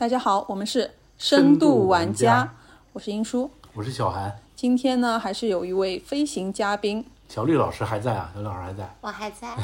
大家好，我们是深度度玩家家，我是英叔。我是小韩，今天呢，还是有一位飞行嘉宾小绿老师还在啊，小绿老师还在。我还在。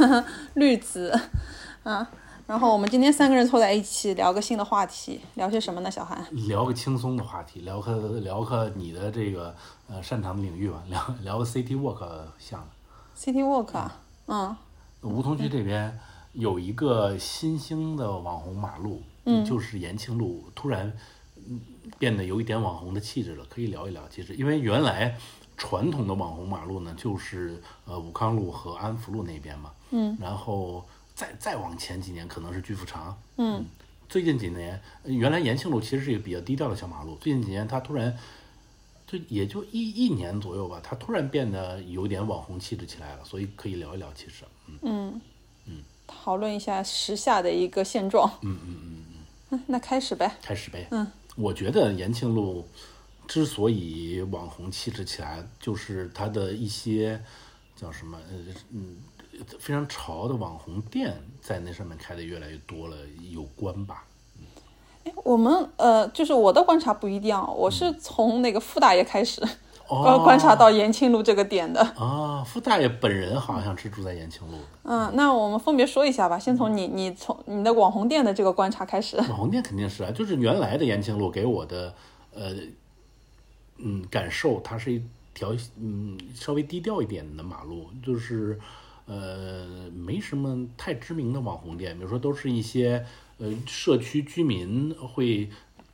绿子 啊。然后我们今天三个人凑在一起聊个新的话题，聊些什么呢？小韩，聊个轻松的话题，聊个聊个你的这个呃擅长的领域吧，聊聊个 City Walk 项目。City Walk 啊，嗯梧桐区这边有一个新兴的网红马路，嗯，就是延庆路，突然嗯变得有一点网红的气质了，可以聊一聊。其实，因为原来传统的网红马路呢，就是呃武康路和安福路那边嘛，嗯，然后再再往前几年可能是巨富长，嗯，最近几年，呃原来延庆路其实是一个比较低调的小马路，最近几年它突然。就也就一一年左右吧，它突然变得有点网红气质起来了，所以可以聊一聊。其实，嗯嗯，讨论一下时下的一个现状。嗯嗯嗯嗯。那开始呗。开始呗。嗯，我觉得延庆路之所以网红气质起来，就是它的一些叫什么呃嗯非常潮的网红店在那上面开的越来越多了有关吧。我们呃，就是我的观察不一定，我是从那个傅大爷开始观、哦观察到延庆路这个点的。啊，傅大爷本人好像是住在延庆路。嗯，那我们分别说一下吧。先从你你从你的网红店的这个观察开始。网红店肯定是啊，就是原来的延庆路给我的呃嗯感受，它是一条嗯稍微低调一点的马路，就是呃没什么太知名的网红店，比如说都是一些呃社区居民会。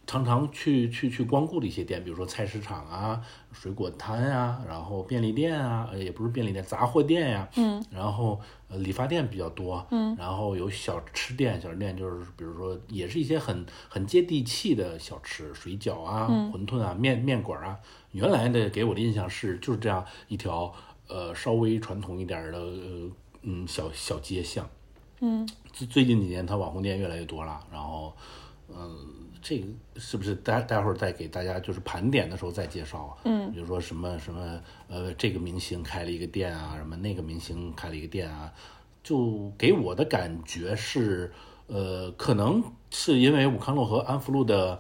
常常去去去光顾的一些店，比如说菜市场啊、水果摊啊，然后便利店啊，呃也不是便利店，杂货店呀、嗯，然后呃理发店比较多，嗯，然后有小吃店，小吃店就是比如说也是一些很很接地气的小吃，水饺啊、馄饨啊、面面馆啊。原来的给我的印象是就是这样一条呃稍微传统一点儿的呃嗯小小街巷，嗯，最最近几年它网红店越来越多了，然后嗯。这个是不是待待会儿再给大家就是盘点的时候再介绍啊？嗯，比如说什么什么呃，这个明星开了一个店啊，什么那个明星开了一个店啊，就给我的感觉是，呃，可能是因为武康路和安福路的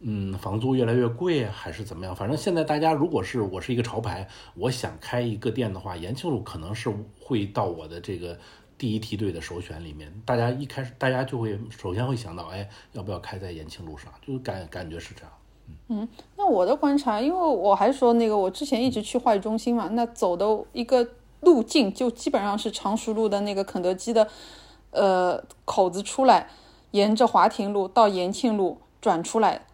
嗯房租越来越贵，还是怎么样？反正现在大家如果是我是一个潮牌，我想开一个店的话，延庆路可能是会到我的这个。第一梯队的首选里面，大家一开始大家就会首先会想到，哎，要不要开在延庆路上？就感感觉是这样。嗯那我的观察，因为我还说那个我之前一直去话语中心嘛，那走的一个路径就基本上是常熟路的那个肯德基的呃口子出来，沿着华亭路到延庆路转出来，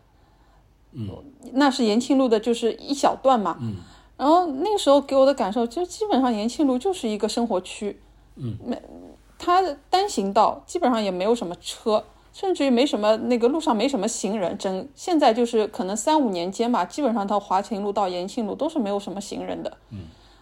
嗯，那是延庆路的就是一小段嘛，嗯，然后那个时候给我的感受就基本上延庆路就是一个生活区，嗯，没它单行道基本上也没有什么车。甚至于没什么那个路上没什么行人，整现在就是可能三五年间吧，基本上到华亭路到延庆路都是没有什么行人的，嗯，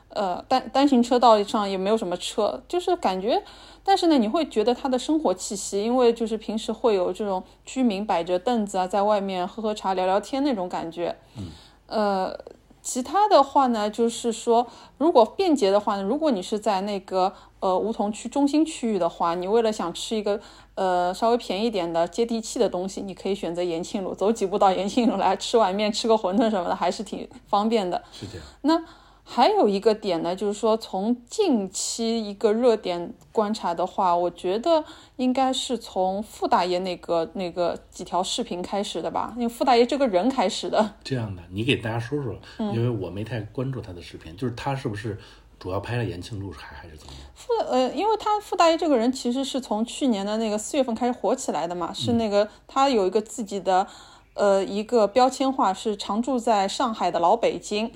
呃单单行车道上也没有什么车，就是感觉，但是呢，你会觉得它的生活气息，因为就是平时会有这种居民摆着凳子啊，在外面喝喝茶聊聊天那种感觉，嗯，呃。其他的话呢，就是说，如果便捷的话呢，如果你是在那个呃梧桐区中心区域的话，你为了想吃一个呃稍微便宜点的接地气的东西，你可以选择延庆路，走几步到延庆路来吃碗面、吃个馄饨什么的，还是挺方便的。是这样。那还有一个点呢，就是说从近期一个热点观察的话，我觉得应该是从傅大爷那个那个几条视频开始的吧，因为傅大爷这个人开始的。这样的，你给大家说说，因为我没太关注他的视频，就是他是不是主要拍了延庆路还还是怎么样？傅呃，因为他傅大爷这个人其实是从去年的那个四月份开始火起来的嘛，是那个他有一个自己的呃一个标签化，是常住在上海的老北京。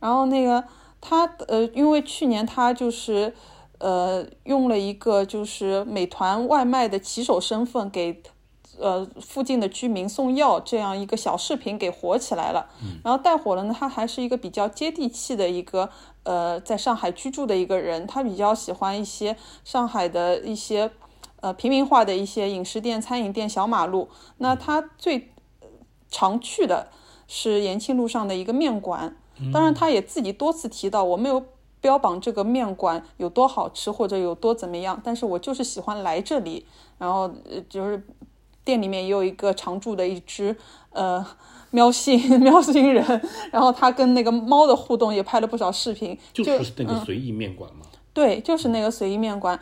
然后那个他呃，因为去年他就是呃用了一个就是美团外卖的骑手身份给。呃，附近的居民送药这样一个小视频给火起来了，然后带火了呢。他还是一个比较接地气的一个呃，在上海居住的一个人，他比较喜欢一些上海的一些呃平民化的一些饮食店、餐饮店、小马路。那他最常去的是延庆路上的一个面馆，当然他也自己多次提到，我没有标榜这个面馆有多好吃或者有多怎么样，但是我就是喜欢来这里，然后呃就是。店里面也有一个常驻的一只呃喵星 喵星人，然后他跟那个猫的互动也拍了不少视频，就是那个随意面馆嘛。对，就是那个随意面馆。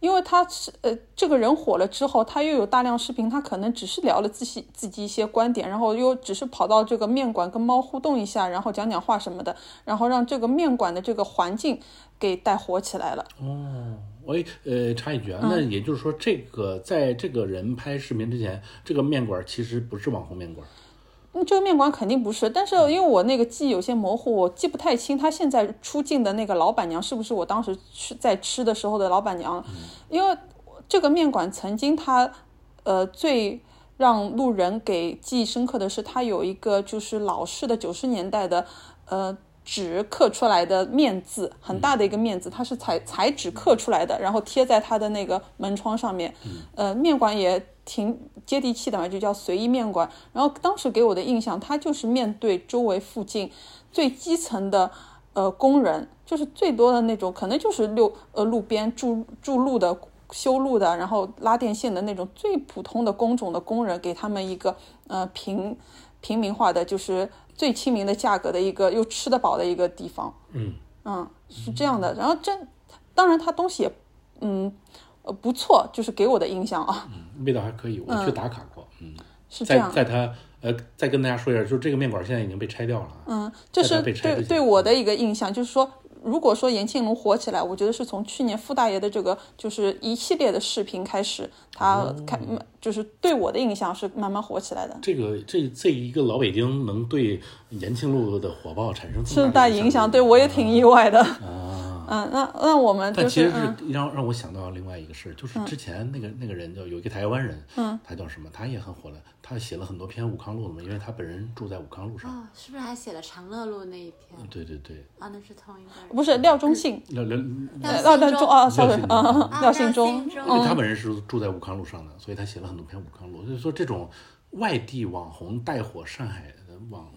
因为他是呃，这个人火了之后，他又有大量视频，他可能只是聊了自己自己一些观点，然后又只是跑到这个面馆跟猫互动一下，然后讲讲话什么的，然后让这个面馆的这个环境给带火起来了。哦，我呃插一句啊，那也就是说，这个在这个人拍视频之前，这个面馆其实不是网红面馆。嗯，这个面馆肯定不是，但是因为我那个记忆有些模糊，我记不太清他现在出镜的那个老板娘是不是我当时吃在吃的时候的老板娘。因为这个面馆曾经他，呃，最让路人给记忆深刻的是，他有一个就是老式的九十年代的，呃。纸刻出来的面字，很大的一个面字，它是彩彩纸刻出来的，然后贴在他的那个门窗上面。呃，面馆也挺接地气的嘛，就叫随意面馆。然后当时给我的印象，它就是面对周围附近最基层的呃工人，就是最多的那种，可能就是六呃路边筑筑路的、修路的，然后拉电线的那种最普通的工种的工人，给他们一个呃平平民化的就是。最亲民的价格的一个又吃得饱的一个地方，嗯嗯是这样的。然后这当然它东西也嗯呃不错，就是给我的印象啊，嗯味道还可以，我去打卡过，嗯是这样。在它呃再跟大家说一下，就是这个面馆现在已经被拆掉了，嗯这是对对我的一个印象，就是说。如果说延庆龙火起来，我觉得是从去年傅大爷的这个就是一系列的视频开始，他开就是对我的印象是慢慢火起来的。这个这这一个老北京能对延庆路的火爆产生这么大影响，对我也挺意外的。啊。嗯，那那我们但其实是让让我想到另外一个事就是之前那个那个人叫有一个台湾人，嗯，他叫什么？他也很火了，他写了很多篇武康路的嘛，因为他本人住在武康路上。哦，是不是还写了长乐路那一篇？对对对。啊，那是同一个人。不是廖忠信。廖廖廖廖忠啊，sorry 啊，廖信忠。因为他本人是住在武康路上的，所以他写了很多篇武康路。就是说，这种外地网红带火上海的网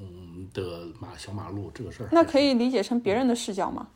的马小马路这个事儿，那可以理解成别人的视角吗？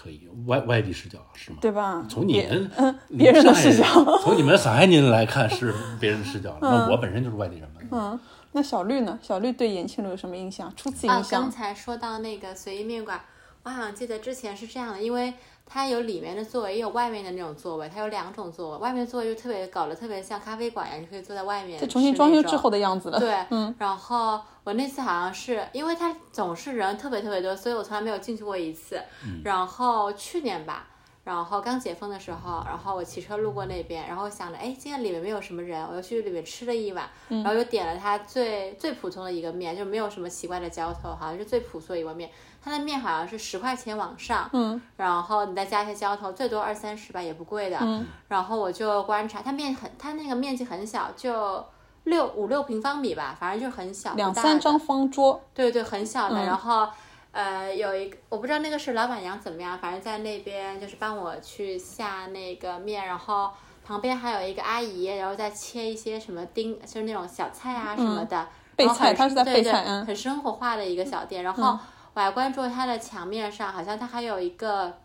可以外外地视角是吗？对吧？从你们嗯别人的视角，从你们上海您来看是别人的视角。那我本身就是外地人嘛。嗯，那小绿呢？小绿对延庆路有什么印象？初次印象？刚才说到那个随意面馆，我好像记得之前是这样的，因为。它有里面的座位，也有外面的那种座位。它有两种座位，外面座位就特别搞得特别像咖啡馆一样，你可以坐在外面。它重新装修之后的样子了。对，嗯。然后我那次好像是，因为它总是人特别特别多，所以我从来没有进去过一次。然后去年吧，然后刚解封的时候，然后我骑车路过那边，然后想着，哎，今天里面没有什么人，我又去里面吃了一碗，然后又点了它最最普通的一个面，就没有什么奇怪的浇头，好像是最朴素的一碗面。它的面好像是十块钱往上，嗯，然后你再加一些浇头，最多二三十吧，也不贵的。嗯，然后我就观察，它面很，它那个面积很小，就六五六平方米吧，反正就很小，两三张方桌。对对，很小的。然后，呃，有一个我不知道那个是老板娘怎么样，反正在那边就是帮我去下那个面，然后旁边还有一个阿姨，然后再切一些什么丁，就是那种小菜啊什么的。备菜，他是在备菜，嗯，很生活化的一个小店，然后。我还关注他的墙面上，好像他还有一个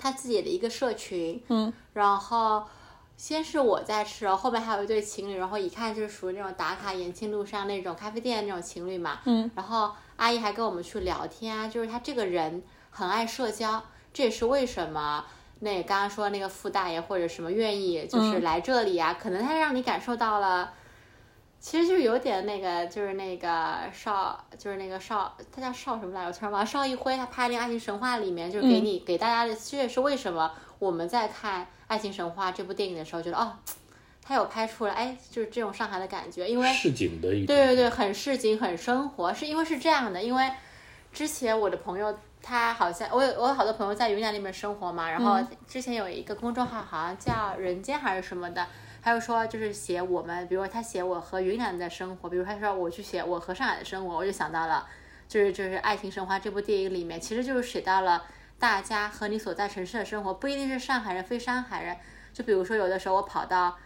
他自己的一个社群，嗯，然后先是我在吃，后面还有一对情侣，然后一看就是属于那种打卡延庆路上那种咖啡店那种情侣嘛，嗯，然后阿姨还跟我们去聊天啊，就是他这个人很爱社交，这也是为什么那刚刚说那个傅大爷或者什么愿意就是来这里啊，可能他让你感受到了。其实就是有点那个，就是那个邵，就是那个邵，他叫邵什么来着？我突然忘了。邵一辉他拍那个《爱情神话》里面，就是给你给大家的，这也是为什么我们在看《爱情神话》这部电影的时候，觉得哦，他有拍出来，哎，就是这种上海的感觉，因为市井的一对对对，很市井，很生活，是因为是这样的，因为之前我的朋友他好像，我有我有好多朋友在云南那边生活嘛，然后之前有一个公众号，好像叫人间还是什么的。还有说，就是写我们，比如他写我和云南的生活，比如他说我去写我和上海的生活，我就想到了，就是就是《爱情神话》这部电影里面，其实就是写到了大家和你所在城市的生活，不一定是上海人，非上海人。就比如说有的时候我跑到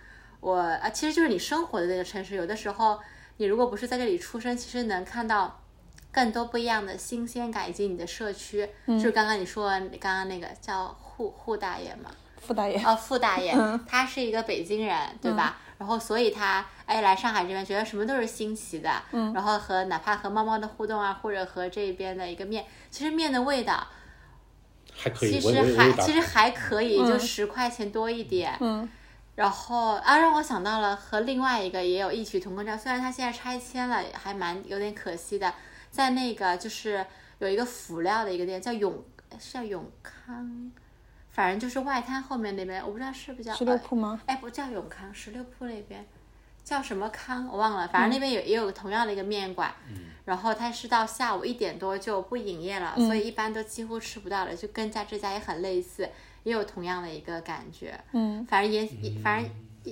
我啊，其实就是你生活的那个城市，有的时候你如果不是在这里出生，其实能看到更多不一样的新鲜感，以及你的社区。就是刚刚你说刚刚那个叫户户大爷嘛。傅大爷。哦，傅大爷，他是一个北京人，对吧？然后所以他哎来上海这边觉得什么都是新奇的，嗯，然后和哪怕和猫猫的互动啊，或者和这边的一个面，其实面的味道还可以，其实还其实还可以，就十块钱多一点。嗯。然后啊，让我想到了和另外一个也有异曲同工之妙，虽然它现在拆迁了，还蛮有点可惜的。在那个就是有一个辅料的一个店，叫永是叫永康，反正就是外滩后面那边，我不知道是不是叫十六铺吗？哎，不叫永康，十六铺那边叫什么康我忘了，反正那边有、也有同样的一个面馆，然后它是到下午一点多就不营业了，所以一般都几乎吃不到了，就跟家这家也很类似，也有同样的一个感觉。嗯，反正也，反正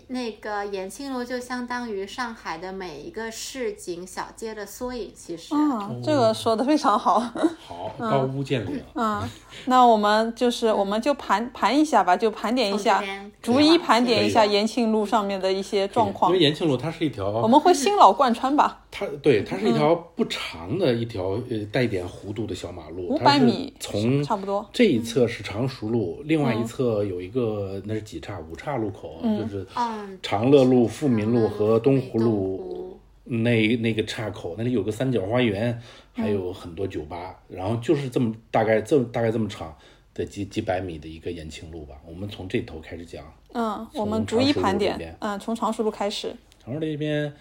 那个延庆路就相当于上海的每一个市井小街的缩影，其实。嗯，这个说的非常好。好高屋建瓴。嗯，那我们就是我们就盘盘一下吧，就盘点一下，逐一盘点一下延庆路上面的一些状况因为。延庆路它是一条，我们会新老贯穿吧，它对它是一条不长的一条呃带一点弧度的小马路，五百米从差不多。这一侧是常熟路，另外一侧有一个那是几岔五岔路口，就是嗯，长乐路、富民路和东湖路那那个岔口，那里有个三角花园，还有很多酒吧，然后就是这么大概这么大概这么长的几几百米的一个延庆路吧。我们从这头开始讲，嗯，我们逐一盘点。嗯，从常熟路开始。长寿这边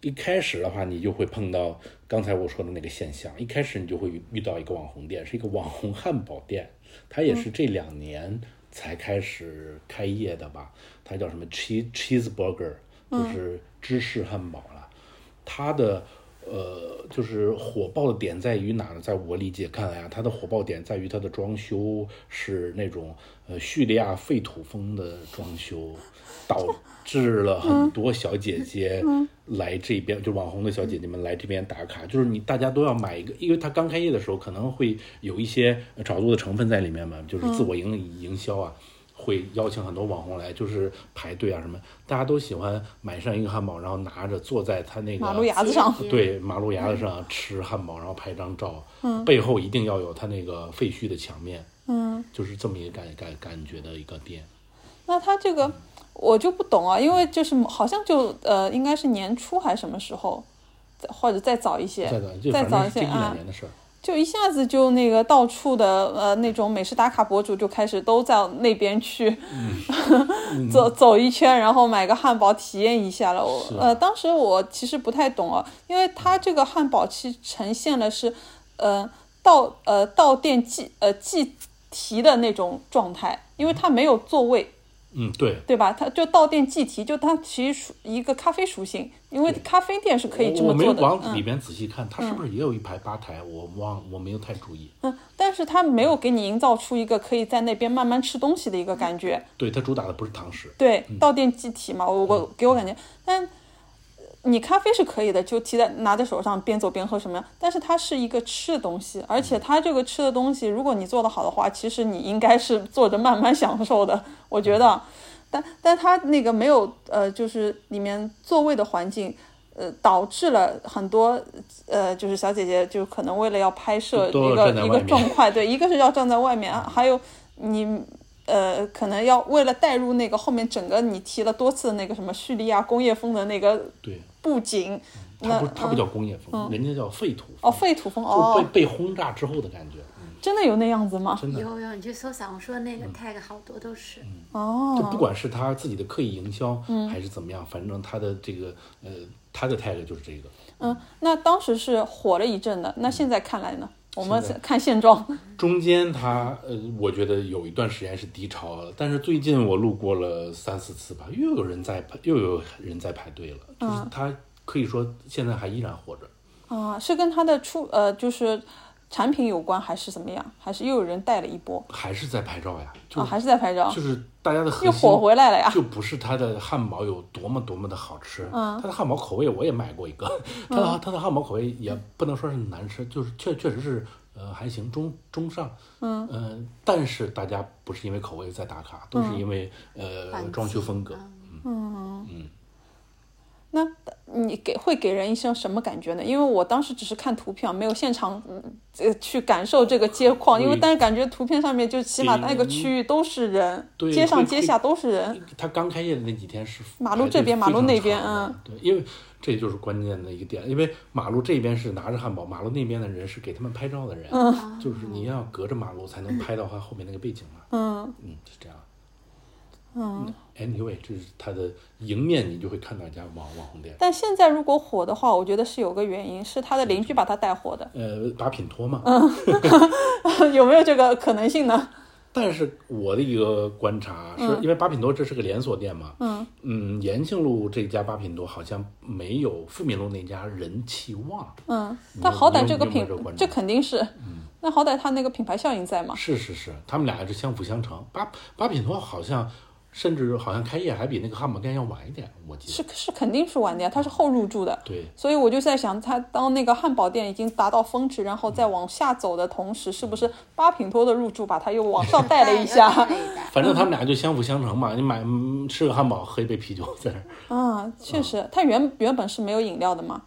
一开始的话，你就会碰到刚才我说的那个现象。一开始你就会遇遇到一个网红店，是一个网红汉堡店，它也是这两年才开始开业的吧？它叫什么 cheese cheeseburger，就是芝士汉堡了。它的呃，就是火爆的点在于哪呢？在我理解看来啊，它的火爆点在于它的装修是那种呃叙利亚废土风的装修，导致了很多小姐姐来这边，就网红的小姐姐们来这边打卡，就是你大家都要买一个，因为它刚开业的时候可能会有一些呃炒作的成分在里面嘛，就是自我营营销啊。会邀请很多网红来，就是排队啊什么，大家都喜欢买上一个汉堡，然后拿着坐在他那个马路牙子上。对，马路牙子上吃汉堡，然后拍张照，背后一定要有他那个废墟的墙面，嗯，就是这么一个感感感觉的一个店。那它这个我就不懂啊，因为就是好像就呃，应该是年初还是什么时候，或者再早一些，再早一些啊。就一下子就那个到处的呃那种美食打卡博主就开始都在那边去、走走一圈，然后买个汉堡体验一下了。我是呃当时我其实不太懂啊，因为它这个汉堡其实呈现的是呃到呃到店即呃即提的那种状态，因为它没有座位。嗯，对。对吧？它就到店即提，就它其实属一个咖啡属性，因为咖啡店是可以这么做的。没有往嗯里边仔细看，它是不是也有一排吧台？我忘，我没有太注意。嗯，但是它没有给你营造出一个可以在那边慢慢吃东西的一个感觉。对，它主打的不是堂食。对，到店即提嘛，我我给我感觉，但呃你咖啡是可以的，就提在拿在手上边走边喝什么样，但是它是一个吃的东西，而且它这个吃的东西，如果你做得好的话，其实你应该是坐着慢慢享受的，我觉得。但但它那个没有呃，就是里面座位的环境，呃，导致了很多呃，就是小姐姐就可能为了要拍摄一个一个状态，对，一个是要站在外面，还有你呃，可能要为了带入那个后面整个你提了多次那个什么叙利亚工业风的那个，布景，那它不它不叫工业风，人家叫废土风。哦，废土风就是哦，被被轰炸之后的感觉。嗯，真的有那样子吗？真的。有有，你去搜小红书的那个 tag 好多都是。哦，就不管是他自己的刻意营销，嗯还是怎么样，反正他的这个呃，他的 tag 就是这个。嗯，那当时是火了一阵的，那现在看来呢？我们看现状，中间他呃，我觉得有一段时间是低潮了，但是最近我路过了三四次吧，又有人在排，又有人在排队了，就是他可以说现在还依然活着。啊，是跟他的出呃，就是产品有关，还是怎么样？还是又有人带了一波？还是在拍照呀，就、啊？还是在拍照？就是大家的核又心火回来了呀？就不是它的汉堡有多么多么的好吃，它的汉堡口味我也买过一个，它的它的汉堡口味也不能说是难吃，就是确确实是呃还行中中上，嗯、呃、但是大家不是因为口味在打卡，都是因为呃装修风格，那你给会给人一些什么感觉呢？因为我当时只是看图片，没有现场嗯呃去感受这个街况，因为但是感觉图片上面就起码那个区域都是人，对街上街下都是人。他刚开业的那几天是马路这边马路那边嗯，对，因为这就是关键的一个点，因为马路这边是拿着汉堡，马路那边的人是给他们拍照的人，嗯就是你要隔着马路才能拍到他后面那个背景嘛，嗯嗯，是这样。嗯，anyway，这是它的迎面你就会看到一家网网红店，但现在如果火的话，我觉得是有个原因，是他的邻居把他带火的，呃，把品托嘛。嗯。有没有这个可能性呢？但是我的一个观察是，因为八品多这是个连锁店嘛，嗯。嗯，延庆路这家八品多好像没有富民路那家人气旺，嗯，但好歹这个品这肯定是，那好歹他那个品牌效应在嘛。是是是，他们俩是相辅相成。八八品多好像甚至好像开业还比那个汉堡店要晚一点，我记得。是是肯定是晚的呀，它是后入驻的，对，所以我就在想，它当那个汉堡店已经达到峰值，然后再往下走的同时，是不是八品托的入驻把它又往上带了一下？反正他们俩就相辅相成嘛。你买嗯吃个汉堡，喝一杯啤酒在那儿，啊，确实，它原原本是没有饮料的嘛。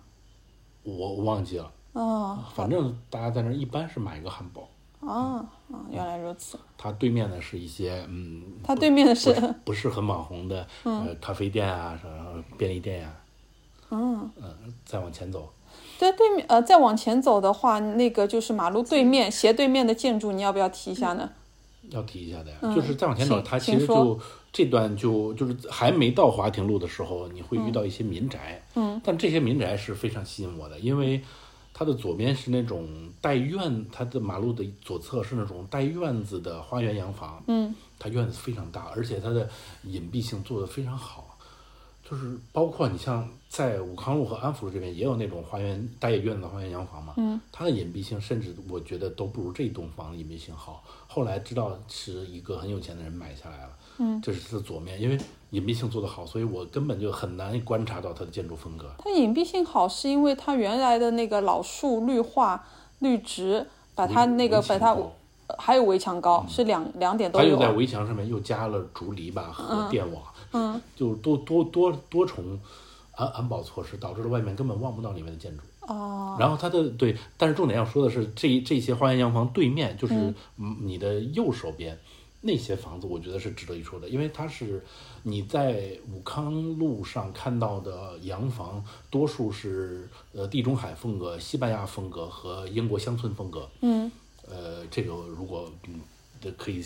我我忘记了。啊反正大家在那儿一般是买一个汉堡，啊啊，原来如此。它对面呢是一些嗯，它对面的是不是很网红的呃咖啡店啊，什么便利店呀、嗯再往前走，在对面呃，再往前走的话，那个就是马路对面斜对面的建筑，你要不要提一下呢？要提一下的呀，就是再往前走，它其实就这段就就是还没到华亭路的时候，你会遇到一些民宅，嗯，但这些民宅是非常吸引我的，因为它的左边是那种带院，它的马路的左侧是那种带院子的花园洋房，嗯，它院子非常大，而且它的隐蔽性做得非常好。就是包括你像在武康路和安福路这边也有那种花园带院子的花园洋房嘛，嗯，它的隐蔽性甚至我觉得都不如这栋房的隐蔽性好。后来知道是一个很有钱的人买下来了，嗯，这是它的左面，因为隐蔽性做得好，所以我根本就很难观察到它的建筑风格。它隐蔽性好，是因为它原来的那个老树绿化绿植，把它那个把它还有围墙高，是两两点都。它又在围墙上面又加了竹篱笆和电网，嗯，就多多多多重安安保措施，导致了外面根本望不到里面的建筑。哦，然后它的对，但是重点要说的是，这这些花园洋房对面就是嗯你的右手边、那些房子，我觉得是值得一说的，因为它是你在武康路上看到的洋房，多数是呃地中海风格、西班牙风格和英国乡村风格。嗯，呃，这个如果嗯，可以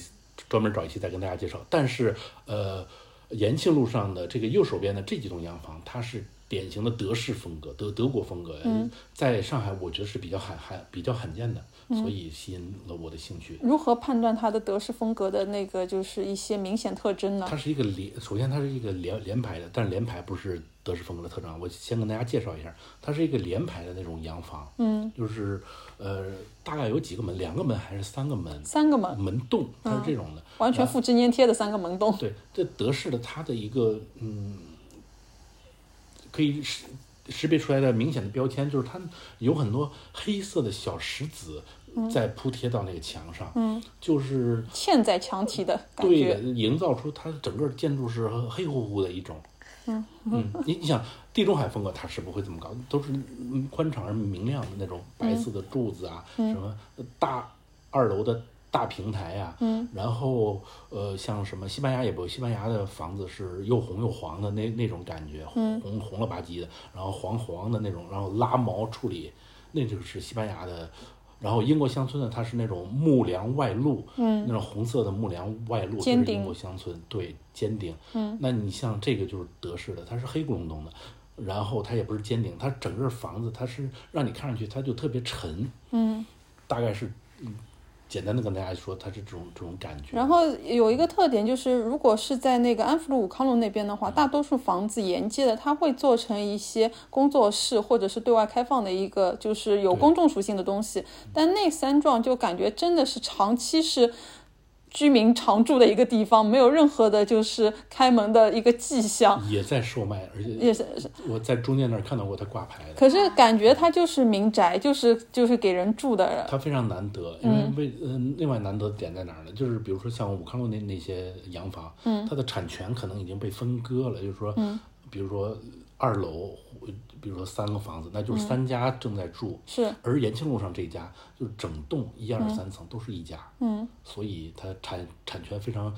专门找一期再跟大家介绍。但是呃，延庆路上的这个右手边的这几栋洋房，它是典型的德式风格，德德国风格。嗯，在上海我觉得是比较罕罕比较罕见的，所以吸引了我的兴趣。如何判断它的德式风格的那个就是一些明显特征呢？它是一个连，首先它是一个连连排的，但是连排不是德式风格的特征啊。我先跟大家介绍一下，它是一个连排的那种洋房，嗯，就是呃大概有几个门，两个门还是三个门？三个门，门洞，它是这种的。完全复制粘贴的三个门洞。对，这德式的它的一个嗯，可以识识别出来的明显的标签，就是它有很多黑色的小石子在铺贴到那个墙上，嗯，就是嵌在墙体的感对。营造出它整个建筑是黑乎乎的一种。嗯你你想地中海风格它是不会这么搞，都是嗯宽敞而明亮的那种白色的柱子啊，什么大二楼的大平台呀、嗯，然后呃像什么西班牙也不，西班牙的房子是又红又黄的那那种感觉，红红红了吧唧的，然后黄黄的那种，然后拉毛处理，那就是西班牙的。然后英国乡村呢，它是那种木梁外露，嗯，那种红色的木梁外露，就是英国乡村，对，尖顶，嗯，那你像这个就是德式的，它是黑咕隆咚的，然后它也不是尖顶，它整个房子它是让你看上去它就特别沉，嗯，大概是，嗯，简单的跟大家说，它是这种这种感觉，然后有一个特点就是，如果是在那个安福路、武康路那边的话，大多数房子沿街的，它会做成一些工作室或者是对外开放的一个，就是有公众属性的东西。但那三幢就感觉真的是长期是居民常住的一个地方，没有任何的就是开门的一个迹象。也在售卖，而且也是，我在中间那儿看到过他挂牌的，可是感觉它就是民宅，就是就是给人住的。它非常难得，因为为嗯、另外难得的点在哪儿呢？就是比如说像武康路那那些洋房，嗯，它的产权可能已经被分割了，就是说，嗯，比如说二楼，比如说三个房子，那就是三家正在住。是。而延庆路上这一家就是整栋一二三层都是一家，嗯。所以它产产权非常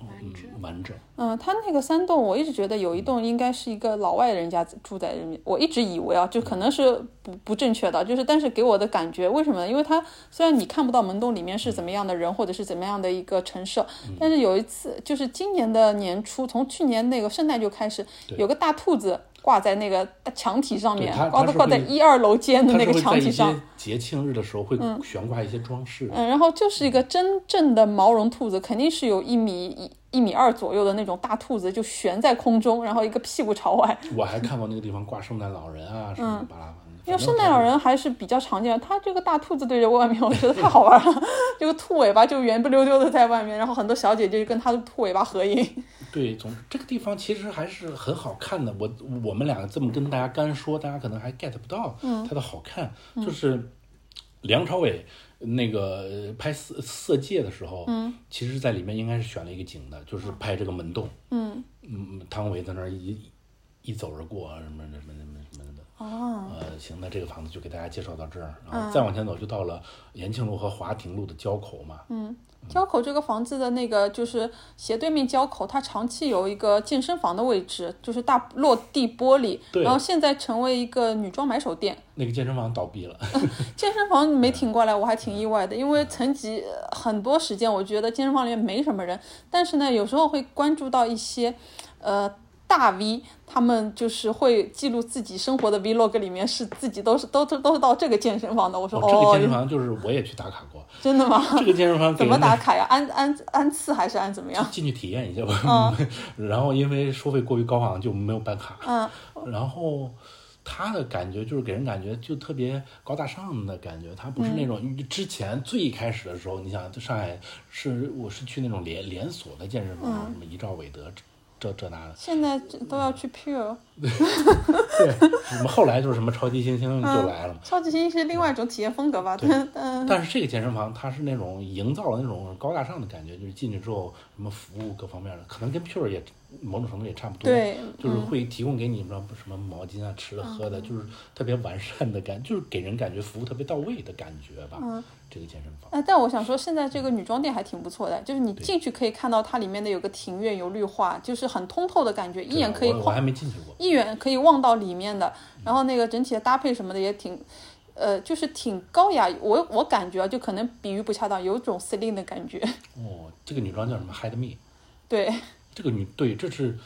嗯完整。嗯，他那个三栋，我一直觉得有一栋应该是一个老外人家住在里面，我一直以为啊，就可能是不不正确的，就是但是给我的感觉，为什么？呢？因为它虽然你看不到门洞里面是怎么样的人，或者是怎么样的一个陈设，但是有一次就是今年的年初，从去年那个圣诞就开始，有个大兔子挂在那个墙体上面，挂在一二楼间的那个墙体上些。节庆日的时候会悬挂一些装饰，嗯，然后就是一个真正的毛绒兔子，肯定是有一米一一米二左右的那种大兔子，就悬在空中，然后一个屁股朝外。我还看过那个地方挂圣诞老人啊什么的巴拉巴拉。嗯因为圣诞老人还是比较常见的，它这个大兔子对着外面，我觉得太好玩了。这个兔尾巴就圆不溜丢的在外面，然后很多小姐姐就跟他的兔尾巴合影。对，总之这个地方其实还是很好看的。我我们两个这么跟大家干说，大家可能还 get 不到它的好看。就是梁朝伟那个呃拍色色戒的时候，嗯，其实在里面应该是选了一个景的，就是拍这个门洞。嗯嗯，汤唯在那儿一一走而过，什么什么什么什么的。哦，呃，行，那这个房子就给大家介绍到这儿，然后再往前走就到了延庆路和华亭路的交口嘛。嗯，交口这个房子的那个就是斜对面交口，它长期有一个健身房的位置，就是大落地玻璃，然后现在成为一个女装买手店。那个健身房倒闭了，健身房没挺过来，我还挺意外的，因为曾几呃很多时间，我觉得健身房里面没什么人，但是呢，有时候会关注到一些，呃。大 V 他们就是会记录自己生活的 Vlog 里面是自己都是都都都是到这个健身房的。我说哦，这个哦健，身房就是我也去打卡过，真的吗？这个健身房 怎么打卡呀？按按按次还是按怎么样？进去体验一下吧。然后因为收费过于高昂，就没有办卡。嗯，然后他的感觉就是给人感觉就特别高大上的感觉，他不是那种、之前最一开始的时候，你想上海是我是去那种连连锁的健身房，什么一兆韦德这这那的，现在都要去 Pure，对，你们后来就是什么超级星星就来了嘛。超级星是另外一种体验风格吧？但嗯但是这个健身房它是那种营造了那种高大上的感觉，就是进去之后什么服务各方面的，可能跟 Pure 也某种程度也差不多。对就是会提供给你什么什么毛巾啊、吃的喝的，就是特别完善的感，就是给人感觉服务特别到位的感觉吧。这个健身房，哎，但我想说，现在这个女装店还挺不错的，就是你进去可以看到它里面的有个庭院，有绿化，就是很通透的感觉，一眼可以我我还没进去过。一眼可以望到里面的。然后那个整体的搭配什么的也挺，呃，就是挺高雅。我我感觉啊，就可能比喻不恰当，有种 Celine 的感觉。哦，这个女装叫什么？Hide Me。对，这个女对，这是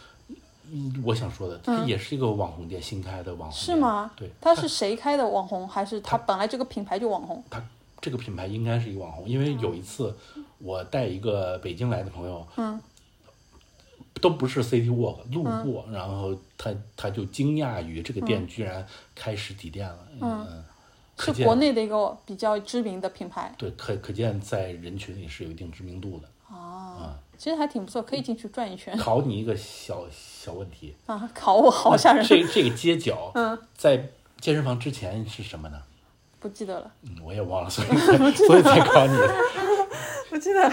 嗯我想说的，它也是一个网红店，新开的网红。是吗？对，它是谁开的网红，还是它本来这个品牌就网红？它这个品牌应该是一个网红，因为有一次我带一个北京来的朋友，嗯，都不是 City Walk 路过，然后他他就惊讶于这个店居然开实体店了，嗯，是国内的一个比较知名的品牌。对可可见在人群里是有一定知名度的。哦，其实还挺不错，可以进去转一圈考你一个小小问题，啊！考我好吓人，这这个街角，嗯，在健身房之前是什么呢？不记得了，嗯，我也忘了，所以 所以才考你。不记得了。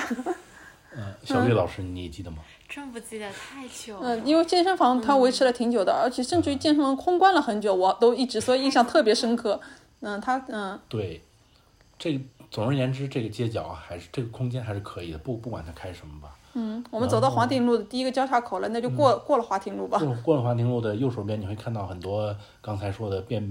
嗯，小绿老师，你也记得吗？真不记得太久了。嗯，因为健身房它维持了挺久的，而且甚至于健身房空关了很久，我都一直所以印象特别深刻。嗯，它嗯对，这总而言之，这个街角啊还是这个空间还是可以的，不不管它开什么吧。嗯，我们走到华亭路的第一个交叉口了，那就过、过了华亭路吧。过过了华亭路的右手边，你会看到很多刚才说的便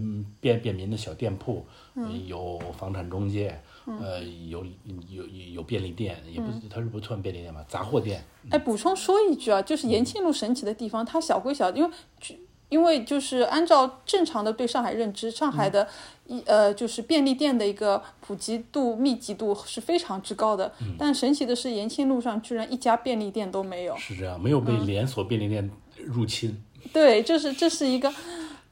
便便民的小店铺，呃有房产中介，呃，有有有有便利店，也不它是不算便利店吧，杂货店。哎，补充说一句啊，就是延庆路神奇的地方，它小归小，因为因为就是按照正常的对上海认知，上海的一、呃就是便利店的一个普及度、密集度是非常之高的。但神奇的是，延庆路上居然一家便利店都没有。是这样，没有被连锁便利店入侵。对，这是这是一个，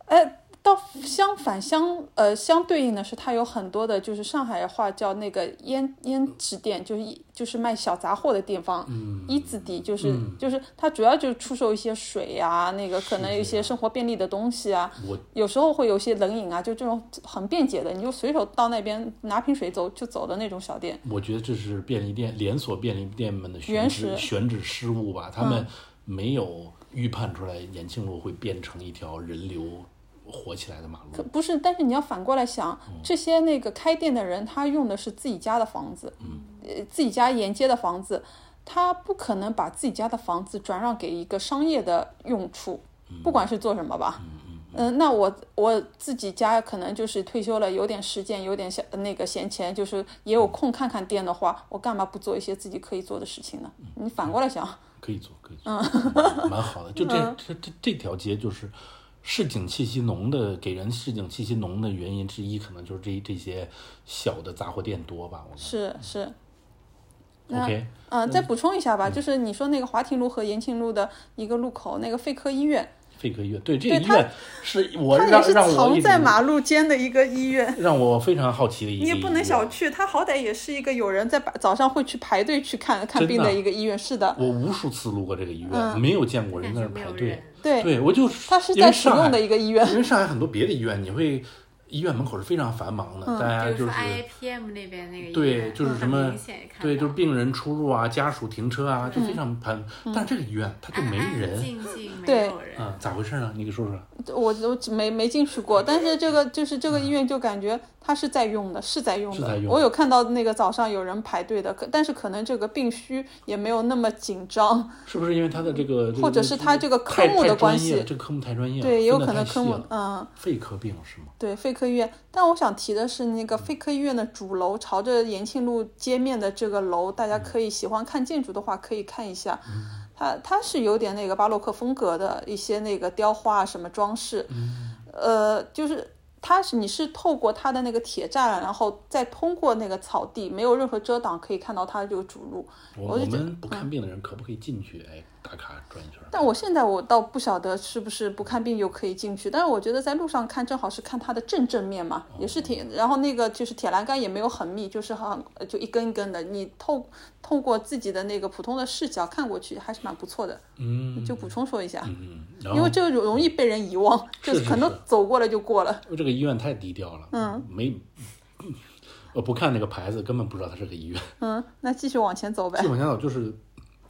哎，倒相反相呃相对应的是，它有很多的，就是上海话叫那个胭胭脂店，就是一就是卖小杂货的地方，嗯一字底就是、就是它主要就是出售一些水啊、那个可能一些生活便利的东西啊，我有时候会有些冷饮啊，就这种很便捷的，你就随手到那边拿瓶水走就走的那种小店。我觉得这是便利店连锁便利店们的选原址始选址失误吧，他们没有预判出来延庆路会变成一条人流活起来的马路。不是，但是你要反过来想，这些那个开店的人，他用的是自己家的房子，呃，自己家沿街的房子，他不可能把自己家的房子转让给一个商业的用处，不管是做什么吧。嗯，那我我自己家可能就是退休了，有点时间，有点闲那个闲钱，就是也有空看看店的话，我干嘛不做一些自己可以做的事情呢？你反过来想，可以做，可以做，蛮好的。就这这这这条街就是市井气息浓的，给人市井气息浓的原因之一，可能就是这这些小的杂货店多吧。我是是。那 OK，嗯，再补充一下吧，就是你说那个华亭路和延庆路的一个路口，那个肺科医院。肺科医院，对这个医院是我让它也是让我藏在马路间的一个医院。让我非常好奇的一个。你也不能小觑，它好歹也是一个有人在把早上会去排队去看看病的的一个医院。是的，我无数次路过这个医院，没有见过人在那儿排队。对，对，我就它是在使用的一个医院。因为上海很多别的医院，你会医院门口是非常繁忙的，大家就是 IAPM 那边那个对，就是什么对，就是病人出入啊，家属停车啊，就非常繁。嗯但这个医院它就没人，静静没对有人。嗯，咋回事呢？你给说说。我我没没进去过，但是这个就是这个医院就感觉它是在用的，是在用的。是在用我有看到那个早上有人排队的，可但是可能这个病需也没有那么紧张，是不是因为它的这个，这个或者是它这个科目的关系这个科目太专业了，对，也有可能科目嗯。肺科病是吗？对，肺科医院。但我想提的是，那个肺科医院的主楼朝着延庆路街面的这个楼，大家可以喜欢看建筑的话，可以看一下。它它是有点那个巴洛克风格的一些那个雕花啊什么装饰，呃，就是它是你是透过它的那个铁栅栏，然后再通过那个草地，没有任何遮挡，可以看到它的这个主路。我们不看病的人可不可以进去？哎，打卡转一圈。但我现在我倒不晓得是不是不看病就可以进去，但是我觉得在路上看正好是看它的正正面嘛，也是铁，然后那个就是铁栏杆也没有很密，就是很呃就一根一根的，你透透过自己的那个普通的视角看过去还是蛮不错的。嗯就补充说一下，嗯，因为这个容易被人遗忘，就是可能走过了就过了。这个医院太低调了，嗯，没，我不看那个牌子，根本不知道它是个医院。嗯，那继续往前走呗继续。往前走就是，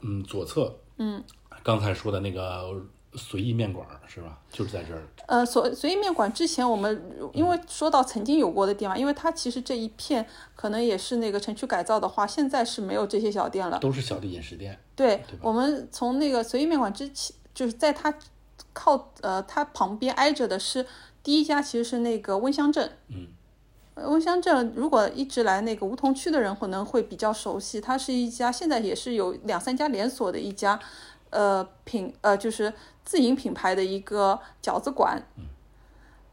嗯，左侧，嗯，刚才说的那个随意面馆是吧？就是在这儿。呃，所随意面馆之前我们因为说到曾经有过的店嘛，因为它其实这一片可能也是那个城区改造的话，现在是没有这些小店了。都是小的饮食店，对对我们从那个随意面馆之前，就是在它靠呃它旁边挨着的是第一家，其实是那个温香镇。嗯。呃温香镇如果一直来那个梧桐区的人，可能会比较熟悉。它是一家现在也是有两三家连锁的一家，呃品呃就是自营品牌的一个饺子馆。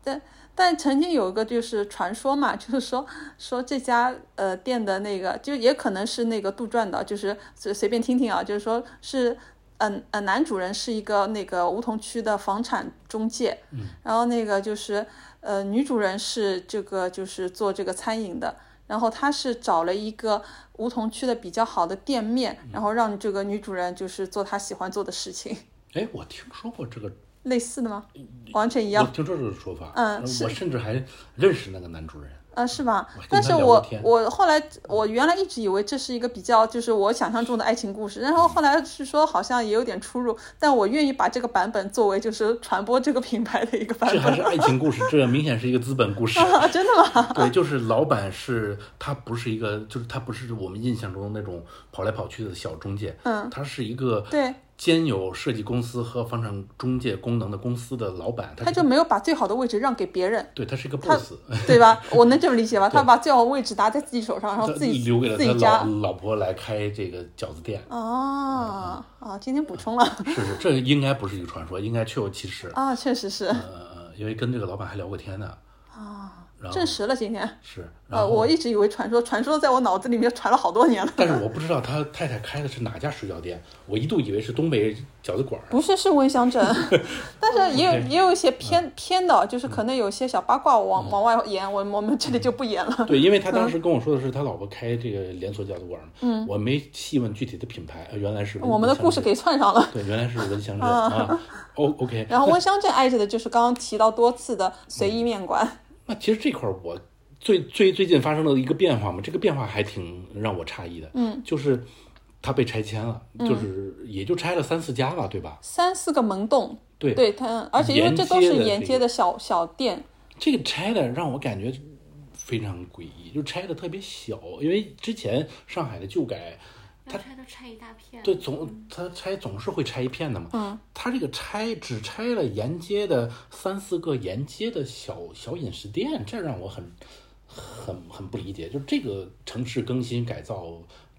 但但曾经有一个就是传说嘛，就是说说这家呃店的那个，就也可能是那个杜撰的，就是随随便听听啊，就是说是嗯呃男主人是一个那个梧桐区的房产中介，然后那个就是呃女主人是这个就是做这个餐饮的。然后她是找了一个梧桐区的比较好的店面，然后让这个女主人就是做她喜欢做的事情，哎，我听说过这个，类似的吗？完全一样。我听说这个说法，嗯我甚至还认识那个男主人。嗯，是吧但是我我后来我原来一直以为这是一个比较就是我想象中的爱情故事，然后后来是说好像也有点出入，但我愿意把这个版本作为就是传播这个品牌的一个版本这还是。爱情故事，这明显是一个资本故事。啊，真的吗？对，就是老板是他不是一个，就是他不是我们印象中的那种跑来跑去的小中介，嗯，他是一个对，兼有设计公司和房产中介功能的公司的老板，他他就没有把最好的位置让给别人，对他是一个 boss，对吧？我能这么理解吧？他把最好的位置拿在自己手上，然后自己留给了他自己家老。老婆来开这个饺子店。哦啊，今天补充了是是，这应该不是一个传说，应该确有其事。啊，确实是呃，因为跟这个老板还聊过天呢。然后证实了今天。是，然呃，我一直以为传说，传说在我脑子里面传了好多年了。但是我不知道他太太开的是哪家水饺店，我一度以为是东北饺子馆。不是是温香镇，但是也有也有一些偏偏的，就是可能有些小八卦往往外延，我我们这里就不演了。对，因为他当时跟我说的是他老婆开这个连锁饺子馆，嗯，我没细问具体的品牌，呃原来是我们的故事给串上了。对，原来是温香 镇啊。O OK，然后温香镇挨着的就是刚刚提到多次的随意面馆，那其实这块儿我最最最近发生了一个变化嘛，这个变化还挺让我诧异的，嗯，就是它被拆迁了，就是也就拆了三四家吧，对吧？三四个门洞，对对，它而且因为这都是沿街的小小店，这个拆的让我感觉非常诡异，就拆的特别小，因为之前上海的旧改。它拆都拆一大片，对，总它拆总是会拆一片的嘛。嗯，它这个拆只拆了沿街的三四个沿街的小小饮食店，这让我很很很不理解。就这个城市更新改造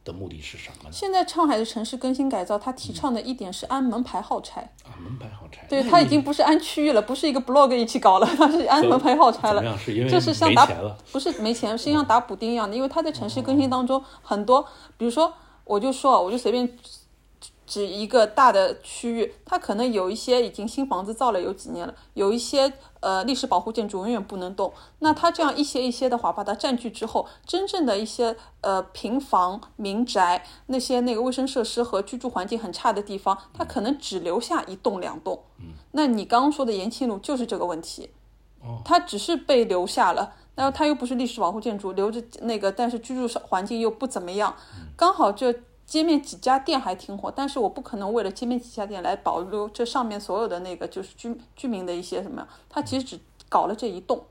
的目的是什么呢？现在上海的城市更新改造，它提倡的一点是按门牌号拆。啊，门牌号拆。对，它已经不是按区域了，不是一个 blog 一起搞了，它是按门牌号拆了。怎么样？是因为这是像打了？不是没钱，是像打补丁一样的，因为它在城市更新当中很多，比如说。我就说，我就随便指一个大的区域，它可能有一些已经新房子造了有几年了，有一些呃历史保护建筑永远不能动。那它这样一些一些的话，把它占据之后，真正的一些呃平房、民宅那些那个卫生设施和居住环境很差的地方，它可能只留下一栋两栋。那你刚刚说的延庆路就是这个问题，它只是被留下了。然后它又不是历史保护建筑，留着那个，但是居住环境又不怎么样。刚好这街面几家店还挺火，但是我不可能为了街面几家店来保留这上面所有的那个就是居居民的一些什么。它其实只搞了这一栋，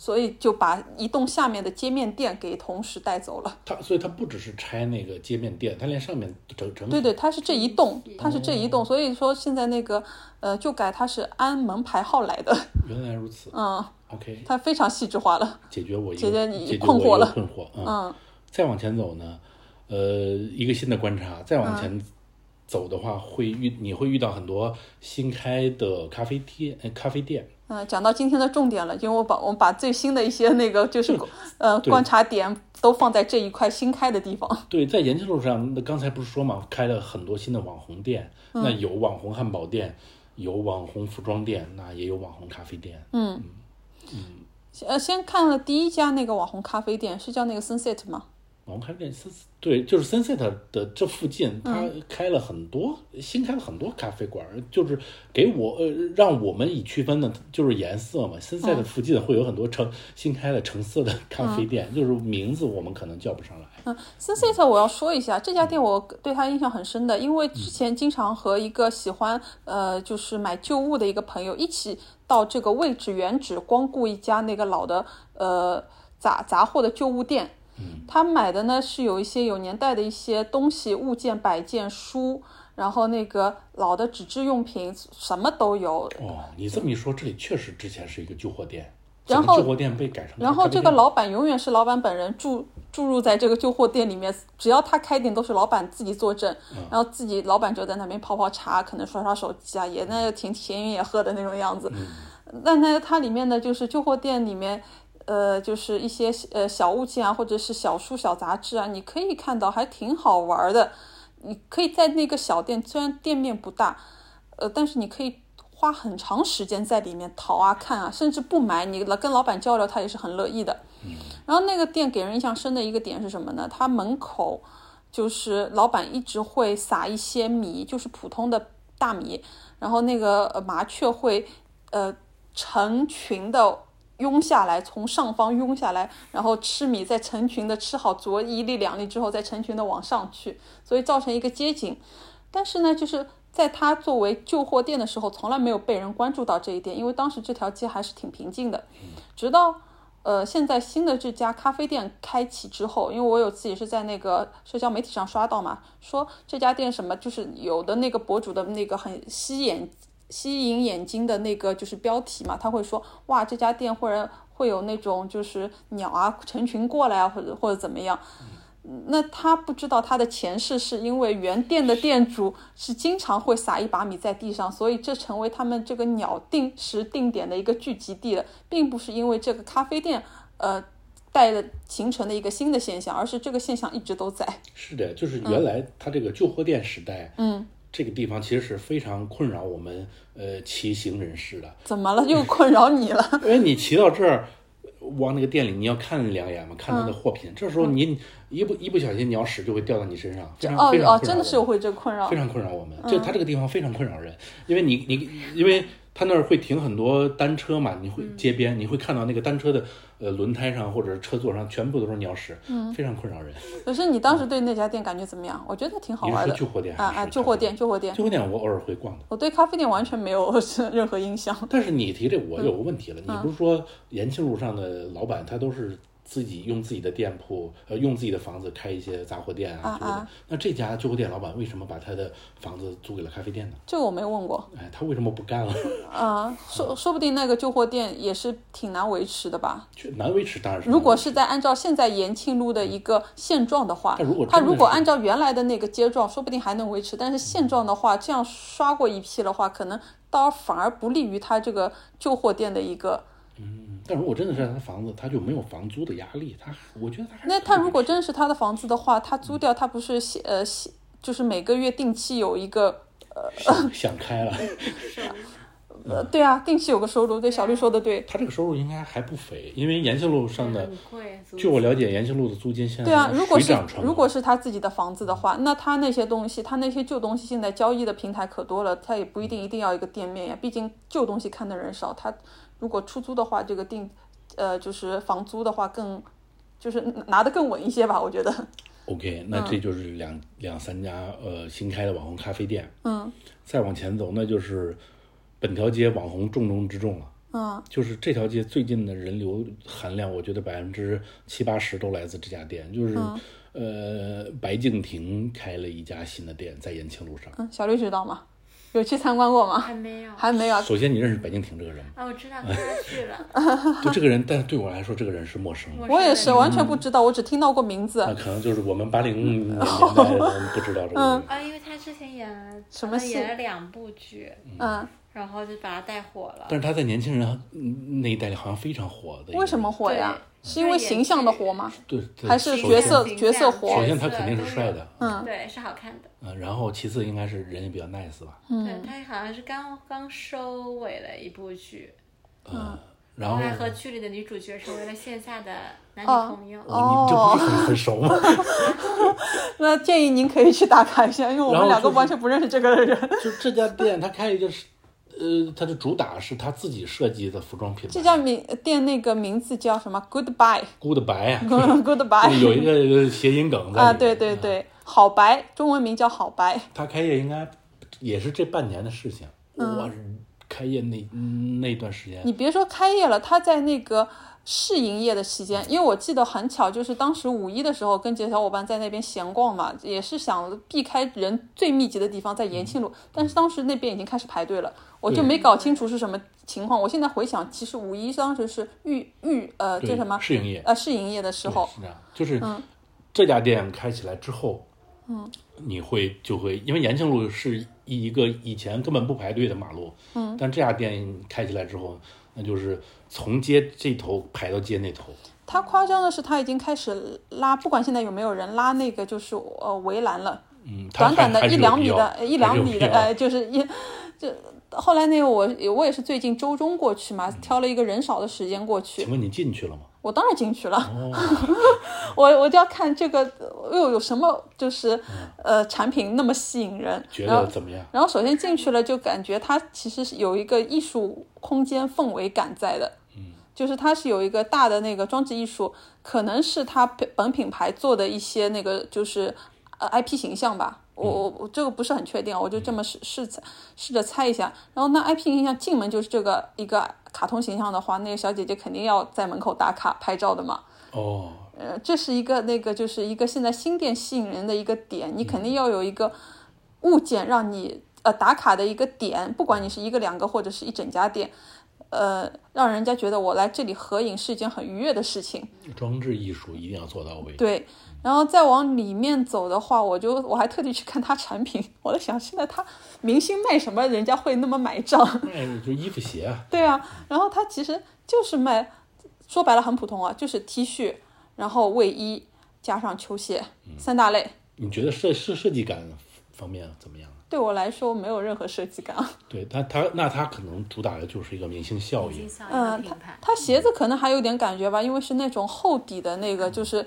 所以就把一栋下面的街面店给同时带走了。他所以他不只是拆那个街面店，他连上面整整对对，他是这一栋，他是这一栋，所以说现在那个呃就改他是按门牌号来的。原来如此，嗯。OK，它非常细致化了，解决我解决你困惑了，困惑。嗯，再往前走呢，呃，一个新的观察，再往前走的话，会遇你会遇到很多新开的咖啡店，咖啡店。嗯，讲到今天的重点了，因为我把我们把最新的一些那个就是呃观察点都放在这一块新开的地方。对，在延庆路上，那刚才不是说嘛，开了很多新的网红店，那有网红汉堡店，有网红服装店，那也有网红咖啡店。嗯。嗯，呃，先看了第一家那个网红咖啡店，是叫那个 Sunset 吗？网红咖啡店森。对，就是 Sunset 的这附近，它开了很多新开了很多咖啡馆，就是给我呃让我们以区分的，就是颜色嘛。Sunset 附近会有很多橙新开的橙色的咖啡店，就是名字我们可能叫不上来。嗯，Sunset 我要说一下，这家店我对他印象很深的，因为之前经常和一个喜欢呃就是买旧物的一个朋友一起到这个位置原址光顾一家那个老的呃杂杂货的旧物店。他买的呢是有一些有年代的一些东西物件摆件书，然后那个老的纸质用品什么都有。哦，你这么一说，这里确实之前是一个旧货店，然后旧货店被改成。然后这个老板永远是老板本人注注入在这个旧货店里面，只要他开店都是老板自己坐镇，然后自己老板就在那边泡泡茶，可能刷刷手机啊，也那挺闲云野鹤的那种样子。但那它里面的，就是旧货店里面。呃，就是一些呃小物件啊，或者是小书、小杂志啊，你可以看到还挺好玩的。你可以在那个小店，虽然店面不大，呃，但是你可以花很长时间在里面淘啊、看啊，甚至不买，你来跟老板交流，他也是很乐意的。然后那个店给人印象深的一个点是什么呢？它门口就是老板一直会撒一些米，就是普通的大米，然后那个麻雀会呃成群的。拥下来，从上方拥下来，然后吃米，再成群的吃好，啄一粒两粒之后，再成群的往上去，所以造成一个街景。但是呢，就是在它作为旧货店的时候，从来没有被人关注到这一点，因为当时这条街还是挺平静的。直到呃现在新的这家咖啡店开启之后，因为我有自己是在那个社交媒体上刷到嘛，说这家店什么就是有的那个博主的那个很吸眼。吸引眼睛的那个就是标题嘛，他会说哇这家店或者会有那种就是鸟啊成群过来啊或者或者怎么样，那他不知道他的前世是因为原店的店主是经常会撒一把米在地上，所以这成为他们这个鸟定时定点的一个聚集地了，并不是因为这个咖啡店呃带的形成的一个新的现象，而是这个现象一直都在。是的，就是原来他这个旧货店时代，嗯。这个地方其实是非常困扰我们呃骑行人士的。怎么了？又困扰你了？因为你骑到这儿，往那个店里，你要看两眼嘛，看他的货品。这时候你一不一不小心，鸟屎就会掉到你身上，非常非常哦，真的是会这困扰，非常困扰我们。就他这个地方非常困扰人，因为你你因为他那儿会停很多单车嘛，你嗯会街边你会看到那个单车的呃轮胎上或者车座上全部都是鸟屎，嗯非常困扰人。可是你当时对那家店感觉怎么样？我觉得挺好你是玩的。说旧货店啊啊，旧货店，旧货店。旧货店我偶尔会逛的。我对咖啡店完全没有 任何印象。但是你提这，我有个问题了，嗯你不是说延庆路上的老板他都是自己用自己的店铺，呃，用自己的房子开一些杂货店啊啊之类的啊？那这家旧货店老板为什么把他的房子租给了咖啡店呢？这个我没问过。哎，他为什么不干了？啊，说 说不定那个旧货店也是挺难维持的吧。就难维持，当然是。如果是在按照现在延庆路的一个现状的话他如果，他如果按照原来的那个街状，说不定还能维持。但是现状的话，这样刷过一批的话，可能倒反而不利于他这个旧货店的一个。但如果真的是他的房子，他就没有房租的压力。他，我觉得他还是那他如果真是他的房子的话，他租掉，他不是现呃现就是每个月定期有一个呃想开了，呃对啊，定期有个收入。对，小绿说的对。他这个收入应该还不菲，因为延庆路上的，很贵。租据我了解，延庆路的租金现在对啊，如果是如果是他自己的房子的话，那他那些东西，他那些旧东西现在交易的平台可多了，他也不一定一定要一个店面呀。毕竟旧东西看的人少，他如果出租的话，这个定呃就是房租的话更就是拿的更稳一些吧，我觉得。OK，那这就是两、两三家呃新开的网红咖啡店。嗯再往前走，那就是本条街网红重中之重了。嗯就是这条街最近的人流含量，我觉得百分之七八十都来自这家店。就是、嗯呃，白敬亭开了一家新的店，在延庆路上。嗯，小绿知道吗？有去参观过吗？还没有还没有啊。首先，你认识白敬亭这个人吗？啊，我知道 他去了。就这个人，但是对我来说，这个人是陌生的。我也是完全不知道，我只听到过名字。那可能就是我们八零年代的人不知道这个人。啊，因为他之前演了什么戏演了两部剧，嗯，然后就把他带火了。但是他在年轻人嗯那一代里好像非常火的。为什么？火呀？是因为形象的火吗？对，对还是角色角色火首先他肯定是帅的，嗯对，是好看的。嗯，然后其次应该是人也比较 nice 吧，嗯对他好像是刚刚收尾了一部剧，嗯，然后还和剧里的女主角成为了线下的男哦女朋友。哦，你这不是很很熟吗？那建议您可以去打卡一下，因为我们两个完全不认识这个人。就这家店，他开一个是，呃，他的主打是他自己设计的服装品牌，这家名店那个名字叫什么？Goodbye，Goodbye，Goodbye 啊，有一个谐音梗对对，对，好白，中文名叫好白。他开业应该也是这半年的事情，我开业那那段时间。你，别说开业了，他在那个试营业的期间，因为我记得很巧，就是当时五一的时候跟几个小伙伴在那边闲逛嘛，也是想避开人最密集的地方，在延庆路，但是当时那边已经开始排队了，我就没。搞清楚是什么情况。我现在回想，其实五一当时是预预呃对这什么试营业呃试营业的时候，是这样，就是这家店开起来之后，嗯，你会就会因为延庆路是一一个以前根本不排队的马路，嗯，但这家店开起来之后，那就是从街这头排到街那头，他夸张的是，他已经开始拉，不管现在有没有人拉那个就是呃围栏了。嗯，短短的一两米的，一两米的，呃，就是一，就后来那个我我也是最近周中过去嘛，挑了一个人少的时间过去请，问你进去了吗？我当然进去了，哦，我我就要看这个又有什么就是呃产品那么吸引人，觉得怎么样？然后首先进去了就感觉它其实是有一个艺术空间氛围感在的，嗯，就是它是有一个大的那个装置艺术，可能是它本本品牌做的一些那个就是呃 IP 形象吧。我我我这个不是很确定啊，我就这么试试猜试着猜一下。然后那 IP 形象进门就是这个一个卡通形象的话，那个小姐姐肯定要在门口打卡拍照的嘛。哦，呃，这是一个那个就是一个现在新店吸引人的一个点，你肯定要有一个物件让你呃打卡的一个点，不管你是一个两个或者是一整家店，呃，让人家觉得我来这里合影是一件很愉悦的事情。装置艺术一定要做到位。对，然后再往里面走的话，我就我还特地去看他产品，我在想现在他明星卖什么，人家会那么买账？卖衣服鞋啊，对啊，然后他其实就是卖，说白了很普通啊，就是 T 恤，然后卫衣加上球鞋三大类。你觉得设设设计感方面怎么样？对我来说没有任何设计感啊。对他他那他可能主打的就是一个明星效应嗯的品牌，它鞋子可能还有点感觉吧，因为是那种厚底的那个，就是呃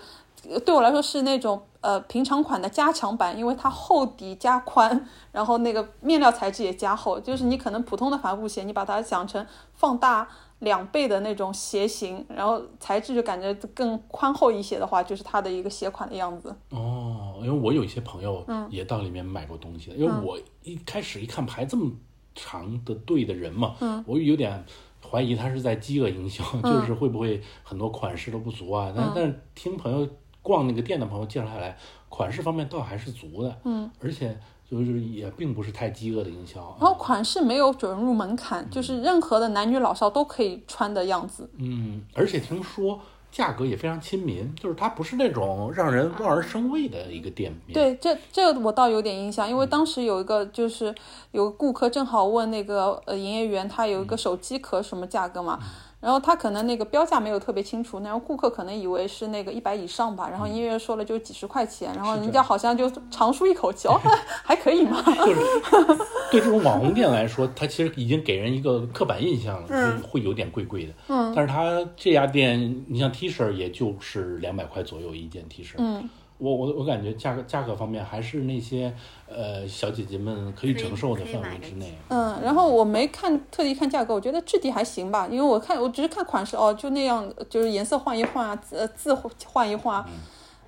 对我来说是那种呃平常款的加强版，因为它厚底加宽，然后那个面料材质也加厚，就是你可能普通的帆布鞋，你把它想成放大两倍的那种鞋型，然后材质就感觉更宽厚一些的话，就是它的一个鞋款的样子。哦，因为我有一些朋友嗯也到里面买过东西的，因为我一开始一看排这么长的队的人嘛，嗯我有点怀疑他是在饥饿营销，就是会不会很多款式都不足啊？嗯但但是听朋友逛那个店的朋友介绍下来，款式方面倒还是足的，嗯，而且就是也并不是太饥饿的营销啊，然后款式没有准入门槛，就是任何的男女老少都可以穿的样子。嗯，而且听说。价格也非常亲民，就是它不是那种让人望而生畏的一个店面。对，这这我倒有点印象，因为当时有一个就是有个顾客正好问那个呃营业员，他有一个手机壳什么价格嘛，然后他可能那个标价没有特别清楚，然后顾客可能以为是那个一百以上吧，然后音乐说了就几十块钱，然后人家好像就长舒一口气，哦，还可以嘛。就是 对这种网红店来说，它其实已经给人一个刻板印象了，嗯会会有点贵贵的。嗯，但是他这家店，你像 T 恤也就是两百块左右一件 T 恤。嗯，我我我感觉价格价格方面还是那些呃小姐姐们可以承受的范围之内。嗯，然后我没看特地看价格，我觉得质地还行吧，因为我看我只是看款式哦，就那样，就是颜色换一换啊，字呃字换一换啊，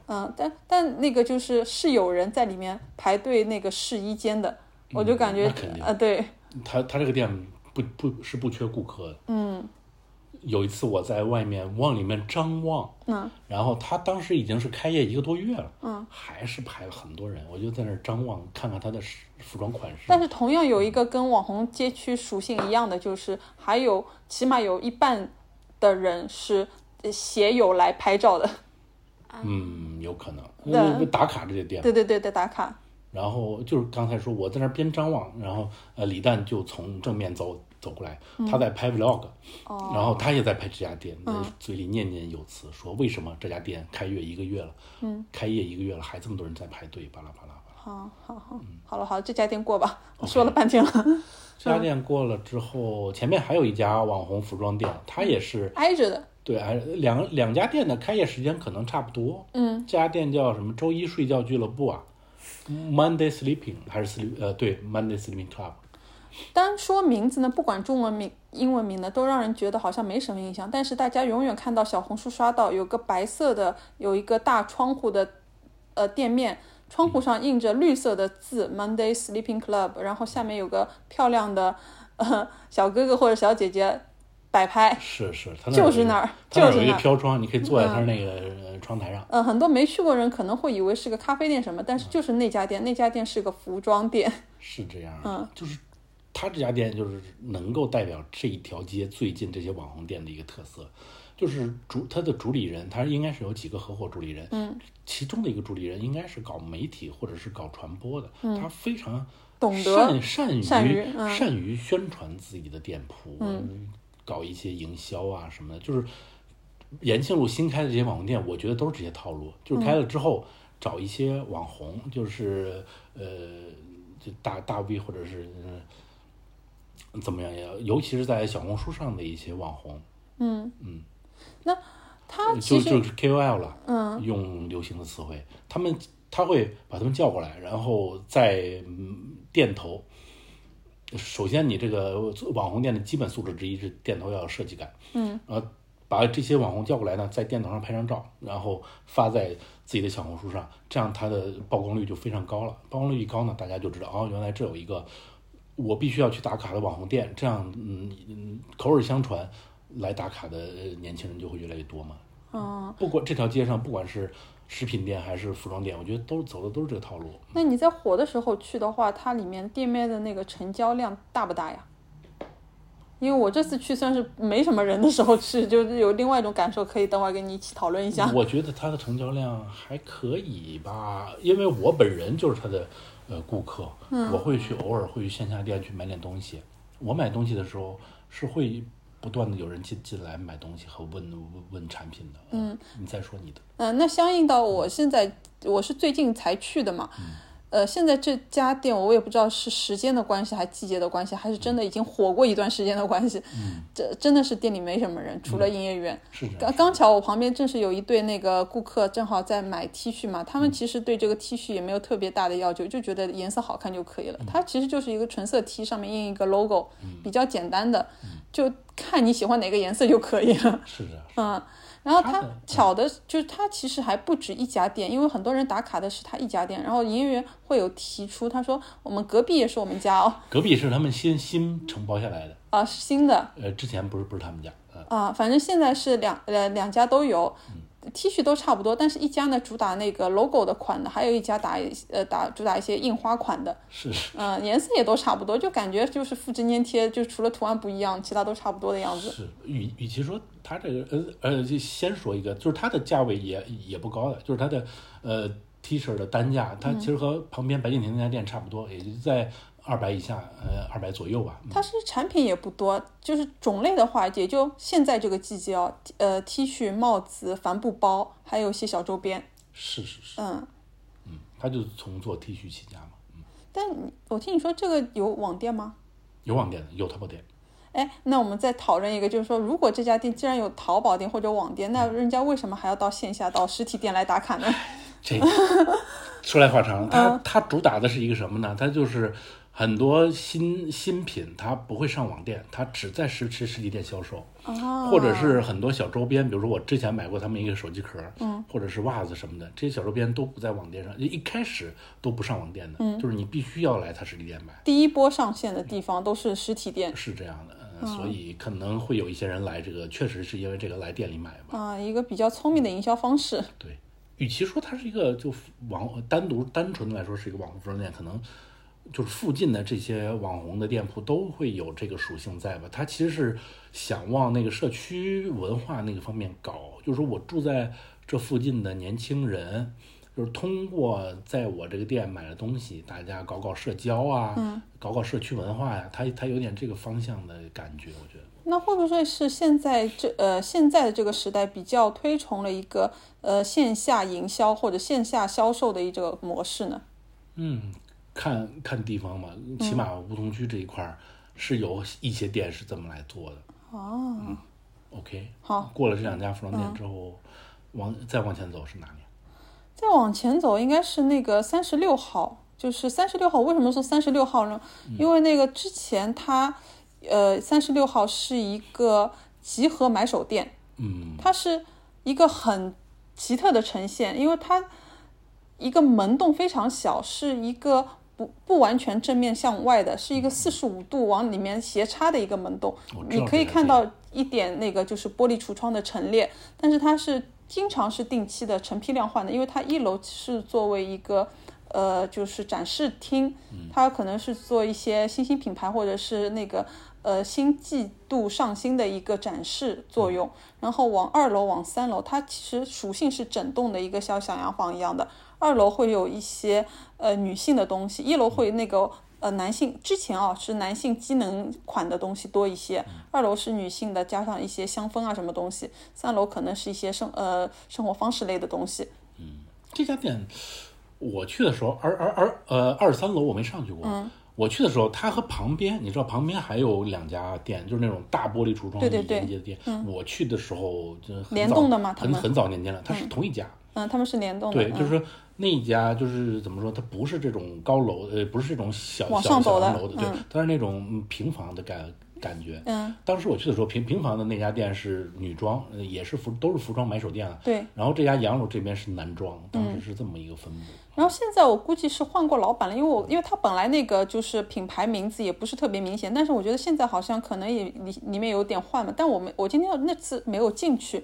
嗯，但但那个就是是有人在里面排队那个试衣间的，我就感觉啊、对，他他这个店不不是不缺顾客的。嗯，有一次我在外面往里面张望，嗯，然后他当时已经是开业一个多月了，嗯，还是排了很多人，我就在那儿张望，看看他的服服装款式。但是同样有一个跟网红街区属性一样的，就是还有起码有一半的人是呃携友来拍照的，嗯，有可能，对。因为打卡这些店，对对对对，打卡，然后就是刚才说我在那边张望，然后呃李诞就从正面走走过来，嗯他在拍 vlog，、然哦后他也在拍这家店，嗯嘴里念念有词，说为什么这家店开业一个月了，嗯，开业一个月了还这么多人在排队，巴拉巴拉巴拉。好好好，好了好了，这家店过吧，我说了半天了，这家店过了之后，前面还有一家网红服装店，它也是挨着的，对，哎，两两家店的开业时间可能差不多。嗯，这家店叫什么？周一睡觉俱乐部啊，Monday Sleeping 还是 Sleep 呃对 Monday Sleeping Club。单说名字呢，不管中文名、英文名呢，都让人觉得好像没什么印象。但是大家永远看到小红书刷到有个白色的，有一个大窗户的呃店面，窗户上印着绿色的字 “Monday Sleeping Club”，然后下面有个漂亮的呃 小哥哥或者小姐姐摆拍。是是，他那就是那儿它那儿有一就是一个飘窗，你可以坐在他那个呃窗台上。呃，很多没去过人可能会以为是个咖啡店什么，但是就是那家店，那家店是个服装店。是这样嗯，就是它这家店就是能够代表这一条街最近这些网红店的一个特色，就是主他的主理人，他应该是有几个合伙主理人，嗯，其中的一个主理人应该是搞媒体或者是搞传播的，他非常嗯懂得善善于善于嗯善于宣传自己的店铺，嗯，搞一些营销啊什么的，就是延庆路新开的这些网红店，我觉得都是这些套路，就是开了之后。找一些网红，就是呃，就大大 V 或者是、呃怎么样呀？尤其是在小红书上的一些网红，嗯嗯，那他就就是 KOL 了，嗯，用流行的词汇，他们他会把他们叫过来，然后在嗯店头。首先，你这个网红店的基本素质之一是店头要有设计感，嗯，然后把这些网红叫过来呢，在店头上拍张照，然后发在自己的小红书上，这样它的曝光率就非常高了。曝光率一高呢，大家就知道哦，原来这有一个我必须要去打卡的网红店，这样嗯嗯口耳相传，来打卡的年轻人就会越来越多嘛。嗯，不管这条街上，不管是食品店还是服装店，我觉得都走的都是这个套路。那你在火的时候去的话，它里面店面的那个成交量大不大呀？因为我这次去算是没什么人的时候去，就是有另外一种感受，可以等会儿跟你一起讨论一下。我觉得它的成交量还可以吧，因为我本人就是它的呃顾客，我会去偶尔会去线下店去买点东西。我买东西的时候是会不断的有人进进来买东西和问问问产品的。嗯，你再说你的。嗯、那相应到我现在我是最近才去的嘛，呃，现在这家店我也不知道是时间的关系，还季节的关系，还是真的已经火过一段时间的关系。嗯，这真的是店里没什么人，除了营业员。刚刚巧我旁边正是有一对那个顾客，正好在买 T 恤嘛。他们其实对这个 T 恤也没有特别大的要求，就觉得颜色好看就可以了。它其实就是一个纯色 T，上面印一个 logo，比较简单的，就看你喜欢哪个颜色就可以了。是的。嗯。然后他他巧的就是他其实还不止一家店，因为很多人打卡的是他一家店。然后营业员会有提出，他说我们隔壁也是我们家哦。隔壁是他们新新承包下来的啊，是新的。呃，之前不是不是他们家。啊，反正现在是两呃两家都有。T 恤都差不多，但是一家呢主打那个 logo 的款的，还有一家打呃打主打一些印花款的，是，嗯，颜色也都差不多，就感觉就是复制粘贴，就除了图案不一样，其他都差不多的样子。是，与与其说它这个呃呃，就先说一个，就是它的价位也也不高的，就是它的呃 T 恤的单价，它其实和旁边白敬亭那家店差不多，也就在。二百以下，呃，二百左右吧。它是产品也不多，就是种类的话，也就现在这个季节哦，呃，T 恤、帽子、帆布包，还有一些小周边。是是是。嗯嗯，他就是从做 T 恤起家嘛。嗯。但我听你说这个有网店吗？有网店的，有淘宝店。哎，那我们再讨论一个，就是说，如果这家店既然有淘宝店或者网店，那人家为什么还要到线下到实体店来打卡呢？这说来话长，它它主打的是一个什么呢？它就是。很多新新品它不会上网店，它只在实实实体店销售，或者是很多小周边，比如说我之前买过他们一个手机壳，嗯，或者是袜子什么的，这些小周边都不在网店上，一开始都不上网店的，嗯，就是你必须要来它实体店买。第一波上线的地方都是实体店，是这样的，所以可能会有一些人来这个，确实是因为这个来店里买吧。啊，一个比较聪明的营销方式。对，与其说它是一个就网单独单纯的来说是一个网红服装店，可能。就是附近的这些网红的店铺都会有这个属性在吧？他其实是想往那个社区文化那个方面搞，就是说我住在这附近的年轻人，就是通过在我这个店买的东西，大家搞搞社交啊，搞搞社区文化呀，他他有点这个方向的感觉，我觉得。那会不会是现在这呃现在的这个时代比较推崇了一个呃线下营销或者线下销售的一个模式呢？嗯。看看地方嘛，起码梧桐区这一块儿是有一些店是这么来做的。哦，OK，好。过了这两家服装店之后，往再往前走是哪里？再往前走应该是那个三十六号，就是三十六号。为什么说三十六号呢？因为那个之前它，呃，三十六号是一个集合买手店。嗯，它是一个很奇特的呈现，因为它一个门洞非常小，是一个。不不完全正面向外的，是一个四十五度往里面斜插的一个门洞，你可以看到一点那个就是玻璃橱窗的陈列，但是它是经常是定期的成批量换的，因为它一楼是作为一个呃就是展示厅，它可能是做一些新兴品牌或者是那个呃新季度上新的一个展示作用，然后往二楼往三楼，它其实属性是整栋的一个小小洋房一样的。二楼会有一些呃女性的东西，一楼会那个呃男性，之前啊是男性机能款的东西多一些，二楼是女性的，加上一些香氛啊什么东西，三楼可能是一些生呃生活方式类的东西。嗯，这家店我去的时候，二二二呃二三楼我没上去过。嗯，我去的时候，它和旁边你知道旁边还有两家店，就是那种大玻璃橱窗连接的店。嗯，我去的时候就联动的嘛？很很早年间了，它是同一家。嗯，他们是联动的。对，就是说。那一家就是怎么说，它不是这种高楼，呃，不是这种小小小楼的，对，它是那种平房的感感觉。嗯，当时我去的时候，平平房的那家店是女装，也是服，都是服装买手店了。对。然后这家洋楼这边是男装，当时是这么一个分布。然后现在我估计是换过老板了，因为我因为它本来那个就是品牌名字也不是特别明显，但是我觉得现在好像可能也里里面有点换了。但我们我今天那次没有进去，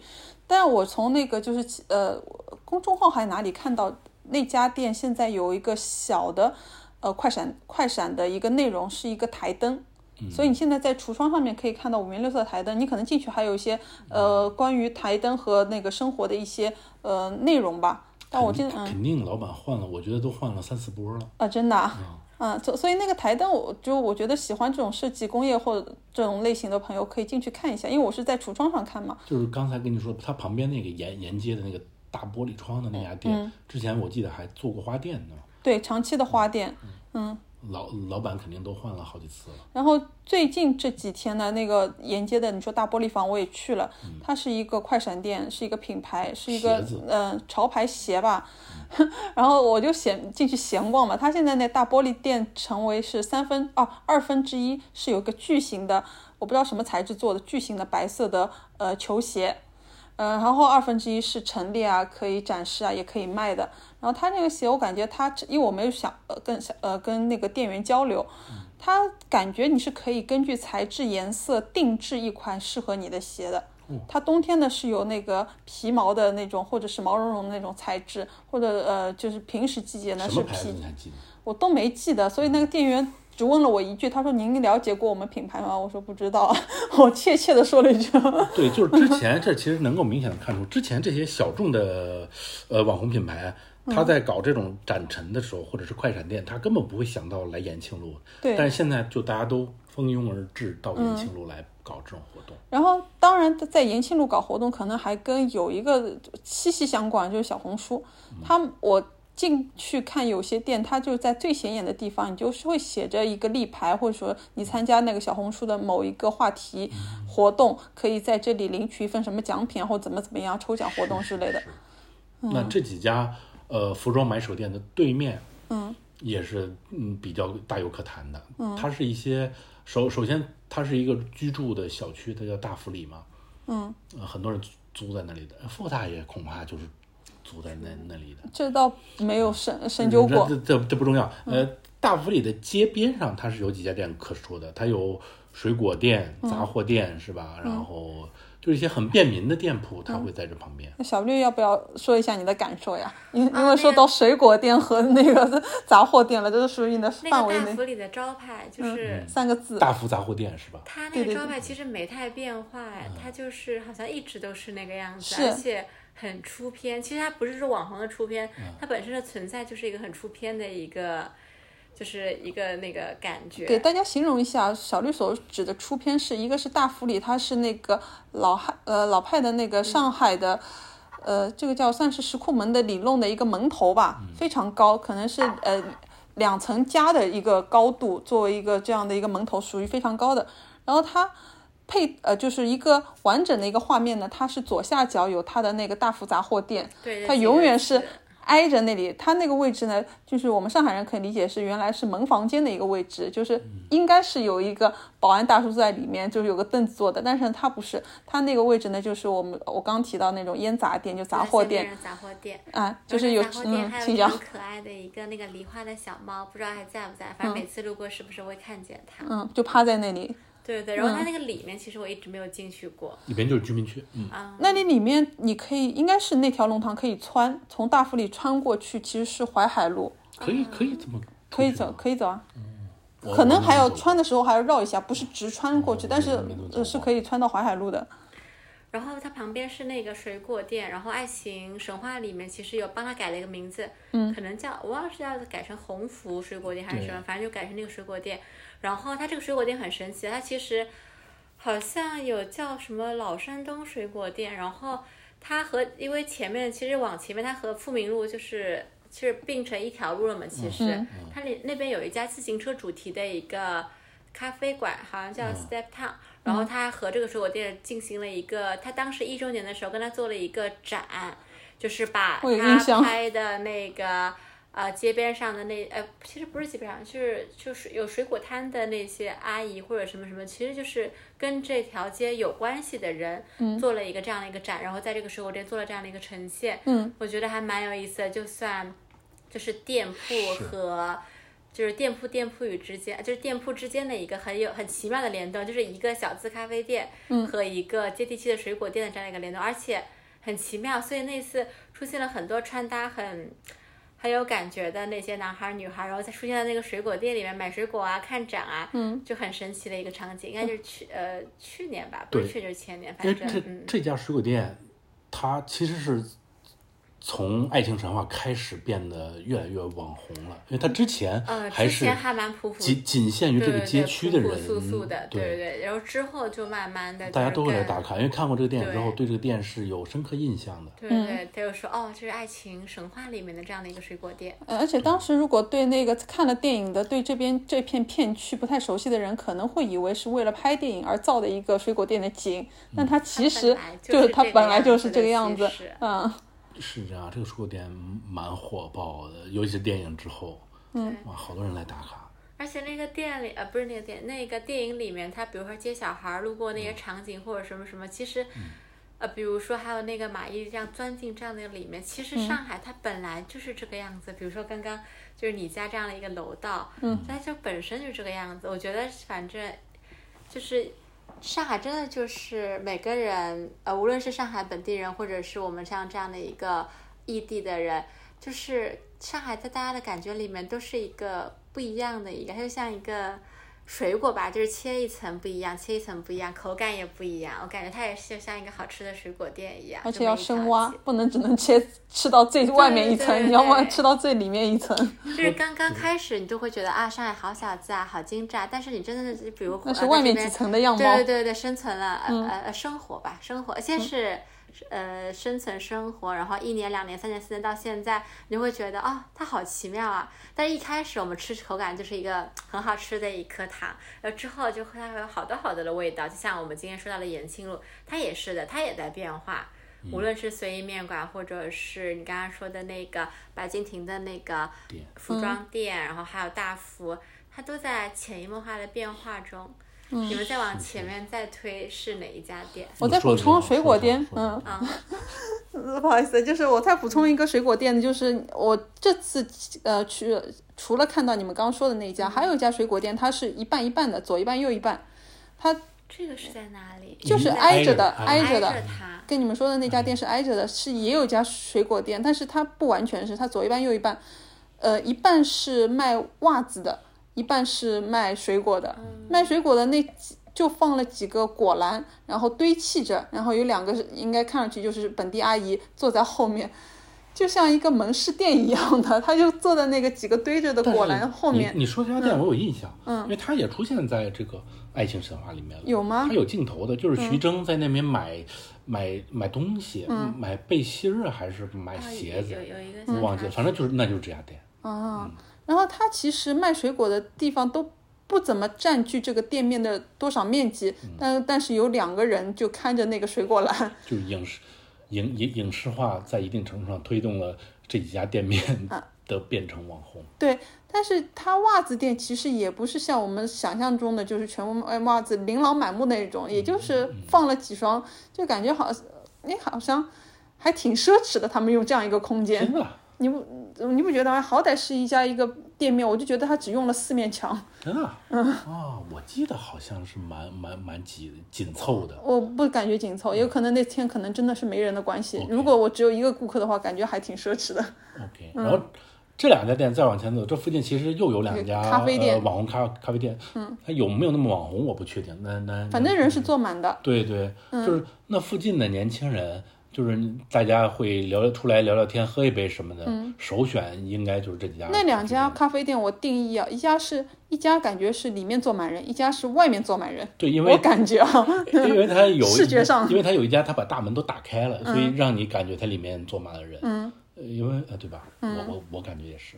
但我从那个就是呃公众号还哪里看到。那家店现在有一个小的，呃，快闪快闪的一个内容是一个台灯，所以你现在在橱窗上面可以看到五颜六色的台灯，你可能进去还有一些呃关于台灯和那个生活的一些呃内容吧。但我记得肯定老板换了，我觉得都换了三四波了。啊，真的，嗯，所所以那个台灯，我就我觉得喜欢这种设计工业或者这种类型的朋友可以进去看一下，因为我是在橱窗上看嘛。就是刚才跟你说，它旁边那个沿沿街的那个。大玻璃窗的那家店，之前我记得还做过花店呢。对，长期的花店。嗯，老老板肯定都换了好几次了。然后最近这几天呢，那个沿街的你说大玻璃房我也去了，它是一个快闪店，是一个品牌，是一个嗯、呃潮牌鞋吧。然后我就闲进去闲逛嘛，它现在那大玻璃店成为是三分哦二分之一是有个巨型的，我不知道什么材质做的巨型的白色的呃球鞋。呃，然后二分之一是陈列啊，可以展示啊，也可以卖的。然后他那个鞋，我感觉他，因为我没有想呃跟呃跟那个店员交流，他感觉你是可以根据材质、颜色定制一款适合你的鞋的。它冬天呢是有那个皮毛的那种，或者是毛茸茸的那种材质，或者呃就是平时季节呢是皮？我都没记得，所以那个店员只问了我一句，他说：“您了解过我们品牌吗？”我说：“不知道。”我怯怯的说了一句。对，就是之前这其实能够明显的看出，之前这些小众的呃网红品牌，嗯他在搞这种展陈的时候，或者是快闪店，他根本不会想到来延庆路。对但是现在就大家都蜂拥而至到延庆路来搞这种活动。然后，当然在延庆路搞活动，可能还跟有一个息息相关，就是小红书。他们我进去看有些店，它就在最显眼的地方，你就是会写着一个立牌，或者说你参加那个小红书的某一个话题活动，可以在这里领取一份什么奖品，或怎么怎么样抽奖活动之类的。那这几家呃服装买手店的对面，嗯，也是嗯比较大有可谈的。嗯，它是一些首首先它是一个居住的小区，它叫大福里嘛。嗯、呃，很多人租租在那里的，富大爷恐怕就是租在那那里的。这倒没有深深究过。这这这不重要。呃，大福里的街边上，它是有几家店可说的，它有水果店、杂货店，是吧？然后就是一些很便民的店铺，它会在这旁边。那小绿要不要说一下你的感受呀？因因为说到水果店和那个 杂货店了，这是属于你的那范围内个大福里的招牌就是三个字。大福杂货店是吧？它那个招牌其实没太变化，哎，它就是好像一直都是那个样子，是而且很出片。其实它不是说网红的出片，它本身的存在就是一个很出片的一个，就是一个那个感觉。给大家形容一下，小绿所指的出片是一个是大福里，它是那个老汉呃老派的那个上海的，呃这个叫算是石库门的里弄的一个门头吧，非常高，可能是呃两层加的一个高度，作为一个这样的一个门头，属于非常高的。然后它配呃就是一个完整的一个画面呢，它是左下角有它的那个大福杂货店，它对它永远是挨着那里，它那个位置呢，就是我们上海人可以理解是原来是门房间的一个位置，就是应该是有一个保安大叔在里面，就是有个凳子坐的，但是它不是，它那个位置呢，就是我们我刚提到那种烟杂店，就杂货店，杂货店。啊，就是有杂货店嗯，请讲还有很，可爱的一个那个梨花的小猫，不知道还在不在，反正每次路过是不是会看见它。嗯，就趴在那里，对对，然后它那个里面其实我一直没有进去过。里边就是居民区，嗯，啊，那你里面你可以应该是那条龙塘可以穿，从大福里穿过去，其实是淮海路，可以可以这么？可以走，可以走。啊。嗯。可能还要穿的时候还要绕一下，不是直穿过去，哦但是是可以穿到淮海路的。然后它旁边是那个水果店，然后《爱情神话》里面其实有帮它改了一个名字，嗯，可能叫我忘了是要改成鸿福水果店还是什么，反正就改成那个水果店。然后它这个水果店很神奇，它其实好像有叫什么老山东水果店，然后它和因为前面其实往前面它和富民路就是其实并成一条路了嘛，其实、嗯。它里那边有一家自行车主题的一个咖啡馆，好像叫 Step Town，、然后他和这个水果店进行了一个，他当时一周年的时候跟他做了一个展，就是把我有印他象拍的那个。呃，街边上的那呃，其实不是街边上，就是就是有水果摊的那些阿姨或者什么什么，其实就是跟这条街有关系的人，做了一个这样的一个展，然后在这个水果店做了这样的一个呈现，嗯，我觉得还蛮有意思的，就算就是店铺和就是店铺店铺与之间，就是店铺之间的一个很有很奇妙的联动，就是一个小资咖啡店和一个接地气的水果店的这样一个联动，而且很奇妙。所以那次出现了很多穿搭很很有感觉的那些男孩儿女孩儿，然后再出现在那个水果店里面买水果啊、看展啊，嗯，就很神奇的一个场景。应该就是去呃去年吧，不是对去年就是前年，反正嗯这这家水果店，它其实是从爱情神话开始变得越来越网红了，因为他之前呃，还是之前还蛮普普，仅仅限于这个街区的人，对对对朴朴素素的，对对对。然后之后就慢慢的，大家都会来打卡，因为看过这个电影之后，对对这个店是有深刻印象的。对对对，他就说哦，这是爱情神话里面的这样的一个水果店。呃而且当时如果对那个看了电影的，对这边这片片区不太熟悉的人，可能会以为是为了拍电影而造的一个水果店的景，但它其实就是它本来就是这个样子，嗯。是这样，这个水果店蛮火爆的，尤其是电影之后，嗯，哇，好多人来打卡。而且那个店里，呃，不是那个店，那个电影里面，他比如说接小孩儿路过那些场景或者什么什么，其实，呃，比如说还有那个马伊这样钻进这样的里面，其实上海它本来就是这个样子。比如说刚刚就是你家这样的一个楼道，嗯，它就本身就这个样子。我觉得反正就是上海真的就是每个人，呃，无论是上海本地人，或者是我们像这样的一个异地的人，就是上海在大家的感觉里面都是一个不一样的一个，它就像一个水果吧，就是切一层不一样，切一层不一样，口感也不一样。我感觉它也是就像一个好吃的水果店一样，而且要深挖，不能只能切吃到最外面一层，对对你要么吃到最里面一层。就是刚刚开始，你就会觉得啊，上海好小资啊，好精致啊。但是你真的是，比如那是外面几层的样貌。对对对对，生存了呃呃呃生活吧，生活先是。呃，生存生活，然后一年、两年、三年、四年到现在，你会觉得啊、它好奇妙啊！但是一开始我们吃口感就是一个很好吃的一颗糖，然后之后就它会有好多好多的味道，就像我们今天说到的延庆路，它也是的，它也在变化。无论是随意面馆，或者是你刚刚说的那个白敬亭的那个服装店，然后还有大福，它都在潜移默化的变化中。你们再往前面再推是哪一家店？我再补充水果店，嗯，啊，不好意思，就是我再补充一个水果店，就是我这次呃去，除了看到你们刚刚说的那一家，还有一家水果店，它是一半一半的，左一半右一半，它这个是在哪里？就是挨着的，挨着的。跟你们说的那家店是挨着的，是也有一家水果店，但是它不完全是，它左一半右一半，呃，一半是卖袜子的，一半是卖水果的。卖水果的那几就放了几个果篮，然后堆砌着，然后有两个应该看上去就是本地阿姨坐在后面，就像一个门市店一样的，她就坐在那个几个堆着的果篮 后面。你你说这家店我有印象，嗯，因为它也出现在这个爱情神话里面了。有吗它有镜头的，就是徐峥在那边买、买买东西，嗯买背心儿啊还是买啊鞋子，有有一个我忘记了，反正就是那就是这家店。啊，然后它其实卖水果的地方都不怎么占据这个店面的多少面积，但但是有两个人就看着那个水果篮，就影视影影影视化在一定程度上推动了这几家店面啊 的变成网红。对，但是它袜子店其实也不是像我们想象中的，就是全部卖袜子琳琅满目那种，也就是放了几双，就感觉好，哎，好像还挺奢侈的。他们用这样一个空间，你不你不觉得吗？好歹是一家一个店面，我就觉得它只用了四面墙，真的嗯啊、我记得好像是蛮蛮蛮紧紧凑的。我不感觉紧凑，也有可能那天可能真的是没人的关系。如果我只有一个顾客的话，感觉还挺奢侈的。OK，然后这两家店再往前走，这附近其实又有两家咖啡店呃、网红咖咖啡店。嗯，它有没有那么网红我不确定。那那反正人是坐满的。对对，嗯就是那附近的年轻人，就是大家会聊出来聊聊天，喝一杯什么的。首选应该就是这几家。嗯那两家咖啡店我定义啊，一家是一家感觉是里面坐满人，一家是外面坐满人。对，因为我感觉啊，因为它有 视觉上因为它有一家，它把大门都打开了，所以让你感觉它里面坐满了人。嗯，因为呃，对吧？我我我感觉也是。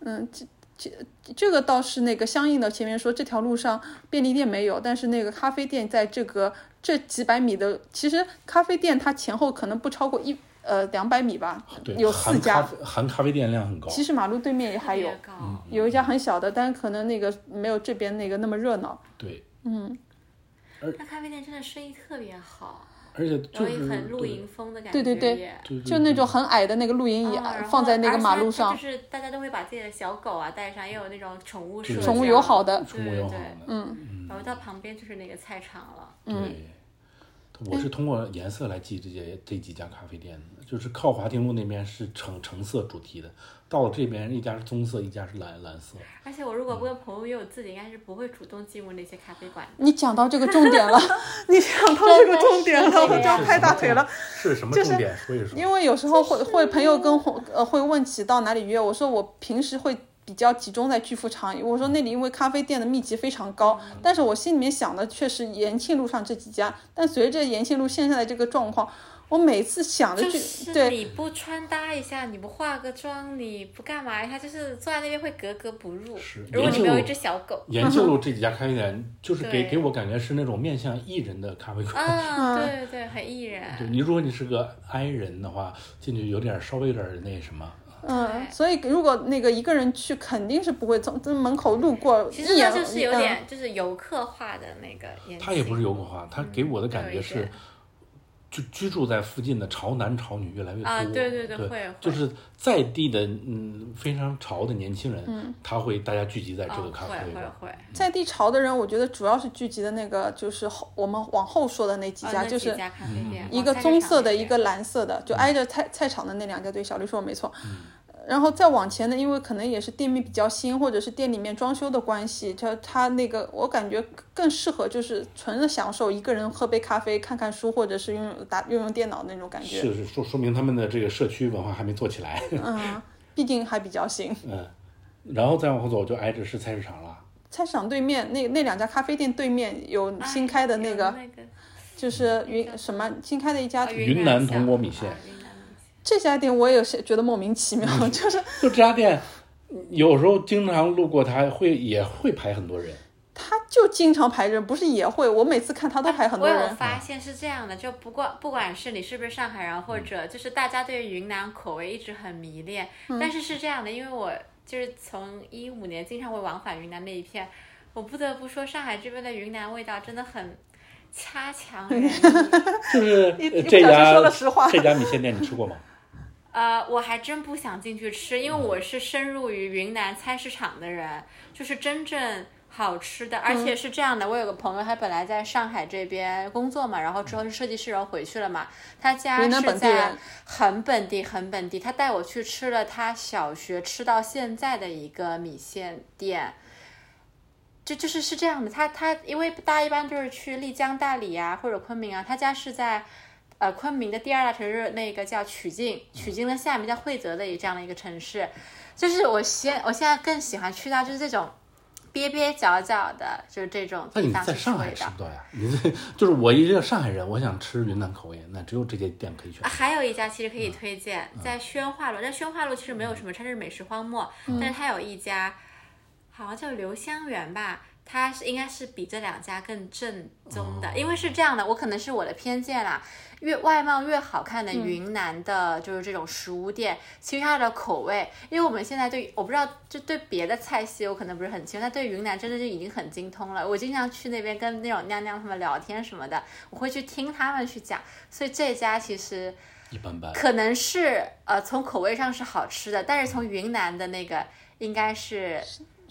嗯，这这这个倒是那个相应的，前面说这条路上便利店没有，但是那个咖啡店在这个这几百米的，其实咖啡店它前后可能不超过一呃两百米吧，有四家。含咖啡含咖啡店量很高。其实马路对面也还有有一家很小的，但可能那个没有这边那个那么热闹。对，嗯那咖啡店真的生意特别好，而且就是很露对营风的感对觉对对。对就那种很矮的那个露营椅啊放在那个马路上而，且就是大家都会把自己的小狗啊带上，也有那种宠物对社宠物友好的宠物友好的，对对对，嗯，然后到旁边就是那个菜场了。对，我是通过颜色来记这些这几家咖啡店的，就是靠华亭路那边是橙橙色主题的，到了这边一家是棕色，一家是蓝蓝色。而且我如果不跟朋友约，我自己应该是不会主动进入那些咖啡馆的。你讲到这个重点了，你讲到这个重点了，我就要拍大腿了。是什么重点？说一说。因为有时候会会朋友跟我呃会问起到哪里约，我说我平时会比较集中在巨富场，我说那里因为咖啡店的密集非常高，但是我心里面想的却是延庆路上这几家，但随着延庆路现在的这个状况，我每次想的就就是对你不穿搭一下，你不化个妆，你不干嘛一下，就是坐在那边会格格不入是。如果你没有一只小狗，延庆路这几家咖啡店，就是给给我感觉是那种面向艺人的咖啡馆。啊，对对对，很艺人。对你，如果你是个 I 人的话，进去有点稍微有点那什么。嗯，所以如果那个一个人去，肯定是不会从从门口路过，其实那就是有嗯点就是游客化的那个眼他也不是游客化，他给我的感觉是就居住在附近的潮男潮女越来越多。啊对对对对会会就是在地的嗯非常潮的年轻人，他会大家聚集在这个哦咖啡会会馆。会，在地潮的人，我觉得主要是聚集的那个，就是后我们往后说的那几家，就是一个棕色的，一个蓝色的，就挨着菜菜场的那两家，对，小绿说的没错。嗯然后再往前呢，因为可能也是店面比较新，或者是店里面装修的关系，它它那个我感觉更适合就是纯的享受一个人喝杯咖啡、看看书，或者是用用打用用电脑那种感觉。是是说说明他们的这个社区文化还没做起来。嗯，毕竟还比较新。嗯，然后再往后走就挨着是菜市场了。菜市场对面那那两家咖啡店对面有新开的那个，哎那个就是云什么新开的一家啊云南铜锅米线啊云南米线这家店我也是觉得莫名其妙，就是就这家店，有时候经常路过它，会也会排很多人。他就经常排人，不是也会，我每次看他都排很多人我有。发现是这样的，就不过不管是你是不是上海人，或嗯者就是大家对云南口味一直很迷恋，但是是这样的，因为我就是从一五年经常会往返云南那一片，我不得不说上海这边的云南味道真的很掐强人意。就是这家说了实话这家米线店你吃过吗？呃，我还真不想进去吃，因为我是深入于云南菜市场的人，就是真正好吃的，而且是这样的，我有个朋友，他本来在上海这边工作嘛，然后之后是设计师，然后回去了嘛，他家是在很本地很本地，他带我去吃了他小学吃到现在的一个米线店。就就是是这样的，他他因为大家一般都是去丽江、大理啊或者昆明啊，他家是在呃昆明的第二大城市，那个叫曲靖，曲靖的下面叫惠泽的一这样的一个城市。就是我现我现在更喜欢去到就是这种憋憋脚脚的，就是这种地方在上海。吃不到呀？你这就是我一个上海人，我想吃云南口味，那只有这些店可以选啊，。还有一家其实可以推荐，在宣化路。但宣化路其实没有什么，它是美食荒漠，但是它有一家，好像叫留香园吧。它是应该是比这两家更正宗的，因为是这样的，我可能是我的偏见啦。越外貌越好看的云南的，就是这种食物店，其实它的口味，因为我们现在对我不知道，就对别的菜系我可能不是很清楚，但对云南真的就已经很精通了。我经常去那边跟那种娘娘他们聊天什么的，我会去听他们去讲，所以这家其实。一般般。可能是呃从口味上是好吃的，但是从云南的那个应该是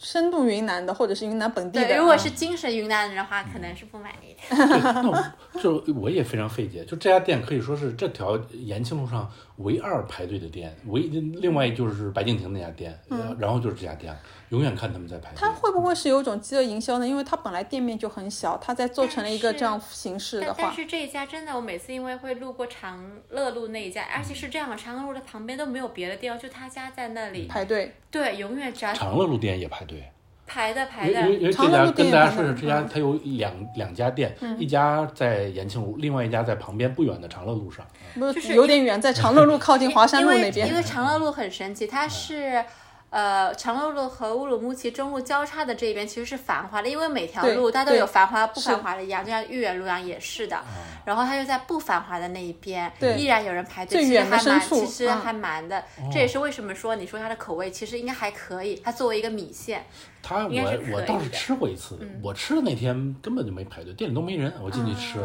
深度云南的或者是云南本地的，对，如果嗯是精神云南人的话，可能是不满意的。对，那我就我也非常费解，就这家店可以说是这条延庆路上唯二排队的店，唯另外就是白敬亭那家店，呃然后就是这家店，永远看他们在排队。他会不会是有一种饥饿营销呢？因为他本来店面就很小，他在做成了一个这样形式的话，但但是这一家真的，我每次因为会路过长乐路那一家，而且是这样的，长乐路的旁边都没有别的店哦，就他家在那里。排队。对，永远只要长乐路店也排队，排的排因为因为因的。为这家长乐路店跟大家说说，这家嗯它有两两家店，一家在延庆路，另外一家在旁边不远的长乐路上。不就是有点远，在长乐路靠近华山路那边因。为长乐路很神奇，它是。呃，长乐路和乌鲁木齐中路交叉的这一边其实是繁华的，因为每条路它都有繁华不繁华的一样，就像豫园路一样也是的。然后它就在不繁华的那一边，依然有人排队，其实还蛮，其实还蛮的。这也是为什么说你说它的口味其实应该还可以，它作为一个米线，他应该是我我倒是吃过一次，我吃的那天根本就没排队，店里都没人，我进去吃，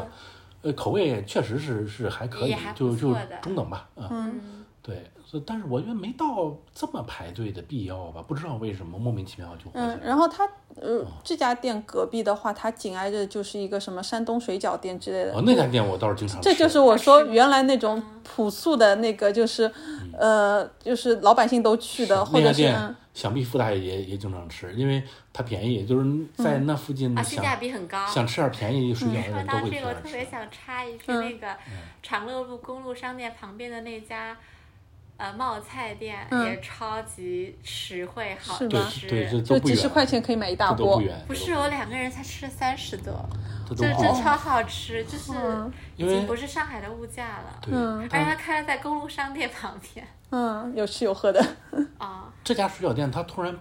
呃，口味确实是是还可以就就中等吧，嗯。对，但是我觉得没到这么排队的必要吧，不知道为什么莫名其妙就嗯，然后它呃这家店隔壁的话，它紧挨着就是一个什么山东水饺店之类的。哦，那家店我倒是经常吃。这就是我说原来那种朴素的那个，就是呃，就是老百姓都去的，或者是那家店嗯，想必傅大爷也也经常吃，因为它便宜，就是在那附近啊，性、价比很高。想吃点便宜水饺的都会去到这个，我。特别想插一句，嗯那个长乐路公路商店旁边的那家。呃，冒菜店嗯也超级实惠，好吃。对对，这就几都不远，十块钱可以买一大锅不。不是我两个人才吃了三十多，这这这超好吃，就是已经不是上海的物价了。对，嗯而且它开了在公路商店旁边嗯，有吃有喝的，啊，这家水饺店它突然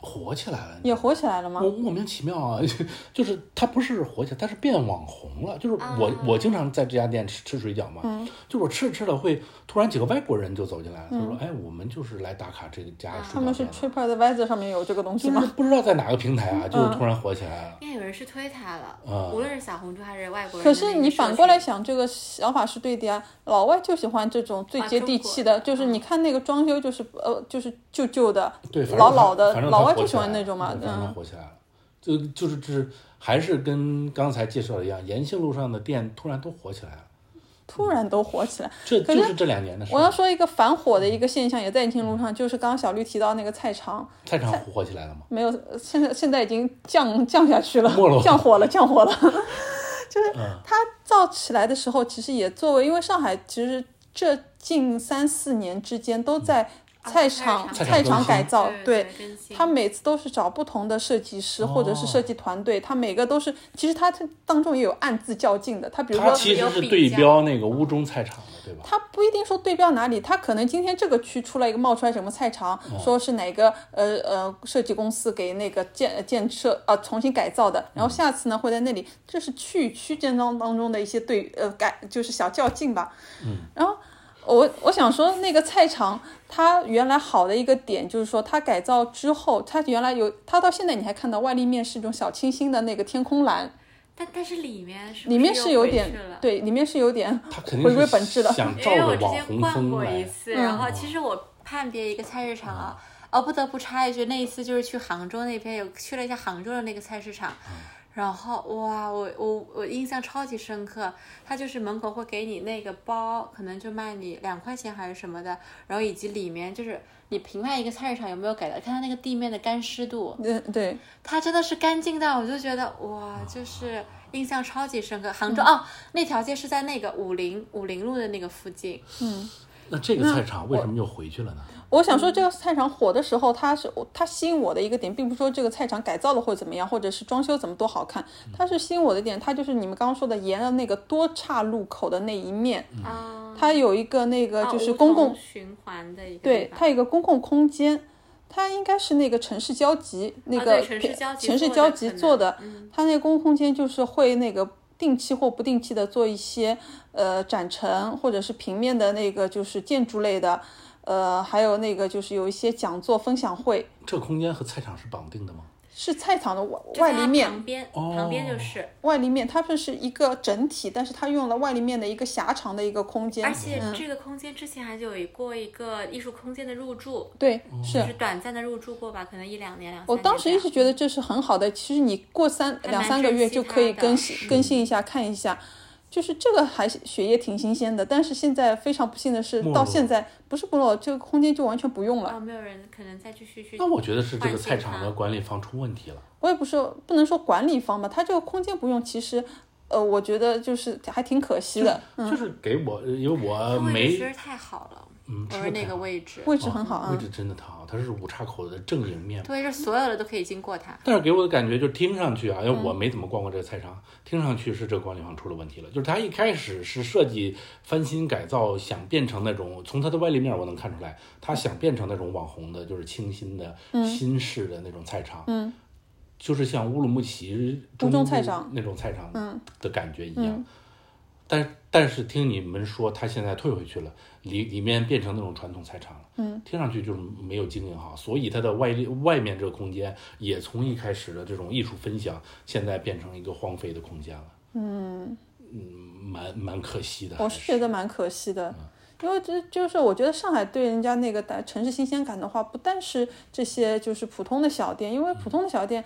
火起来了。也火起来了吗莫？莫名其妙啊，就是它不是火起来，它是变网红了。就是我、啊我经常在这家店吃吃水饺嘛，就是我吃着吃着会突然几个外国人就走进来了，他说：“哎，我们就是来打卡这个家水他们是饺店的。TripAdvisor 上面有这个东西就是吗？不知道在哪个平台啊，就突然火起来了。应该有人是推他了，啊无论是小红书还是外国人可。是你反过来想，这个想法是对的呀。老外就喜欢这种最接地气的，就是你看那个装修，就是呃，就是旧旧的，对，反正老老的反正老外就喜欢那种嘛嗯反正它嗯火起来了。就就是这还是跟刚才介绍的一样，延庆路上的店突然都火起来了，突然都火起来。这可就是是这两年的事我。要说一个反火的一个现象，也在延庆路上，就是刚刚小绿提到那个菜场，菜场火起来了吗？没有，现在现在已经降降下去了降火了，降火了。就是嗯它造起来的时候，其实也作为，因为上海其实这近三四年之间都在啊菜场、菜场改造，对他每次都是找不同的设计师或者是哦设计团队，他每个都是，其实他当中也有暗自较劲的。他比如它说，其实是对标那个乌中菜场的，对吧？他不一定说对标哪里，他可能今天这个区出来一个冒出来什么菜场，说是哪个呃呃设计公司给那个建建设啊、重新改造的，然后下次呢会在那里，这是区与区间当当中的一些对呃改就是小较劲吧。嗯，然后。我我想说，那个菜场它原来好的一个点就是说，它改造之后，它原来有，它到现在你还看到外立面是一种小清新的那个天空蓝，但但是里面是不里面是有点对，里面是有点它肯定回归是本质的。想照因为我之着网红前逛过风来一。次，嗯然后其实我判别一个菜市场啊，哦，不得不插一句，那一次就是去杭州那边有去了一下杭州的那个菜市场。然后哇，我我我印象超级深刻，他就是门口会给你那个包，可能就卖你两块钱还是什么的，然后以及里面就是你评判一个菜市场有没有改的，看它那个地面的干湿度，对，对，它真的是干净到我就觉得哇，就是印象超级深刻。杭州、哦，那条街是在那个武林武林路的那个附近，嗯。那这个菜场为什么又回去了呢？我想说，这个菜场火的时候，它是它吸引我的一个点，并不是说这个菜场改造了或者怎么样，或者是装修怎么多好看，它是吸引我的点，它就是你们刚刚说的沿着那个多岔路口的那一面，啊，它有一个那个啊就是公共桐循环的一个对它有一个公共空间，它应该是那个城市交集那个啊城市交集城市做的交集做的，嗯。它那个公共空间就是会那个定期或不定期的做一些呃展陈，或者是平面的那个就是建筑类的，呃，还有那个就是有一些讲座分享会，这个空间和菜场是绑定的吗？是菜场的外外立面，旁边，哦旁边就是，外立面它们是一个整体，但是它用了外立面的一个狭长的一个空间，而且嗯，这个空间之前还有过一个艺术空间的入驻，对，是就。是短暂的入驻过吧，可能一两年、两三我当时一直觉得这是很好的，其实你过三两三个月就可以更新更新一下看一下，就是这个还血液挺新鲜的。但是现在非常不幸的是，到现在不是不落，这个空间就完全不用了。哦，没有人可能再继续去。那我觉得是这个菜场的管理方出问题了。我也不是不能说管理方吧，他这个空间不用，其实呃，我觉得就是还挺可惜的。就是给我，因为我没其实太好了，嗯，我说那是太好个位置，位置很好啊位，置真的特好，它是五岔口的正迎面。对，就所有的都可以经过它。但是给我的感觉就听上去啊，因为嗯我没怎么逛过这个菜场，听上去是这个管理方出了问题了。就是它一开始是设计翻新改造，想变成那种从它的外立面我能看出来，它想变成那种网红的，就是清新的、新式的那种菜场。嗯，就是像乌鲁木齐中中菜场那种菜场嗯的感觉一样。但但是听你们说，他现在退回去了，里里面变成那种传统菜场了，嗯，听上去就是没有经营好，所以它的外立外面这个空间也从一开始的这种艺术分享，现在变成一个荒废的空间了，嗯嗯蛮蛮可惜的，我是觉得蛮可惜的。因为这就是我觉得上海对人家那个带城市新鲜感的话，不但是这些就是普通的小店，因为普通的小店，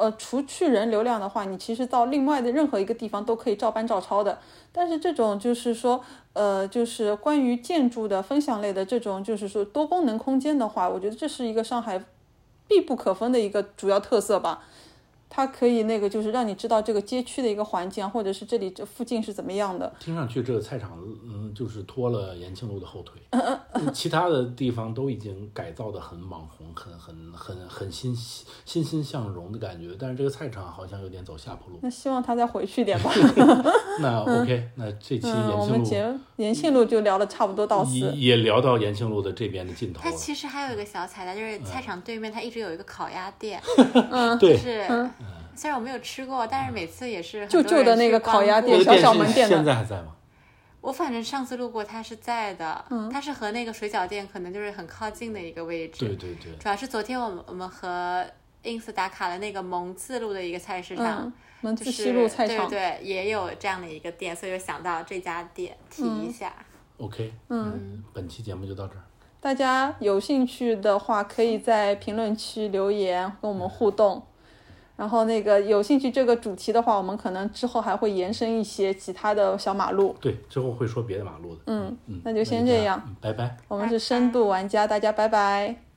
呃，除去人流量的话，你其实到另外的任何一个地方都可以照搬照抄的。但是这种就是说，呃，就是关于建筑的分享类的这种，就是说多功能空间的话，我觉得这是一个上海必不可分的一个主要特色吧。它可以那个就是让你知道这个街区的一个环境啊，或者是这里这附近是怎么样的。听上去这个菜场，嗯，就是拖了延庆路的后腿，其他的地方都已经改造的很网红，很很很很欣欣欣向荣的感觉，但是这个菜场好像有点走下坡路。那希望他再回去一点吧。那 OK，那这期延庆路们节延庆路就聊的差不多到此。也也聊到延庆路的这边的尽头了。它其实还有一个小彩蛋，就是菜场对面它一直有一个烤鸭店，嗯对，是虽然我没有吃过，但是每次也是很旧多人旧的那个烤鸭店小小门店的现在还在吗？我反正上次路过，它是在的，它是和那个水饺店可能就是很靠近的一个位置。对对对，主要是昨天我们我们和 ins 打卡了那个蒙自路的一个菜市场，嗯，门就是自西路菜场。对对，也有这样的一个店，所以就想到这家店提一下。OK，嗯，本期节目就到这儿。大家有兴趣的话，可以在评论区留言跟我们互动。然后那个有兴趣这个主题的话，我们可能之后还会延伸一些其他的小马路。对，之后会说别的马路的。嗯嗯，那就先这样嗯，拜拜。我们是深度玩家，大家拜拜。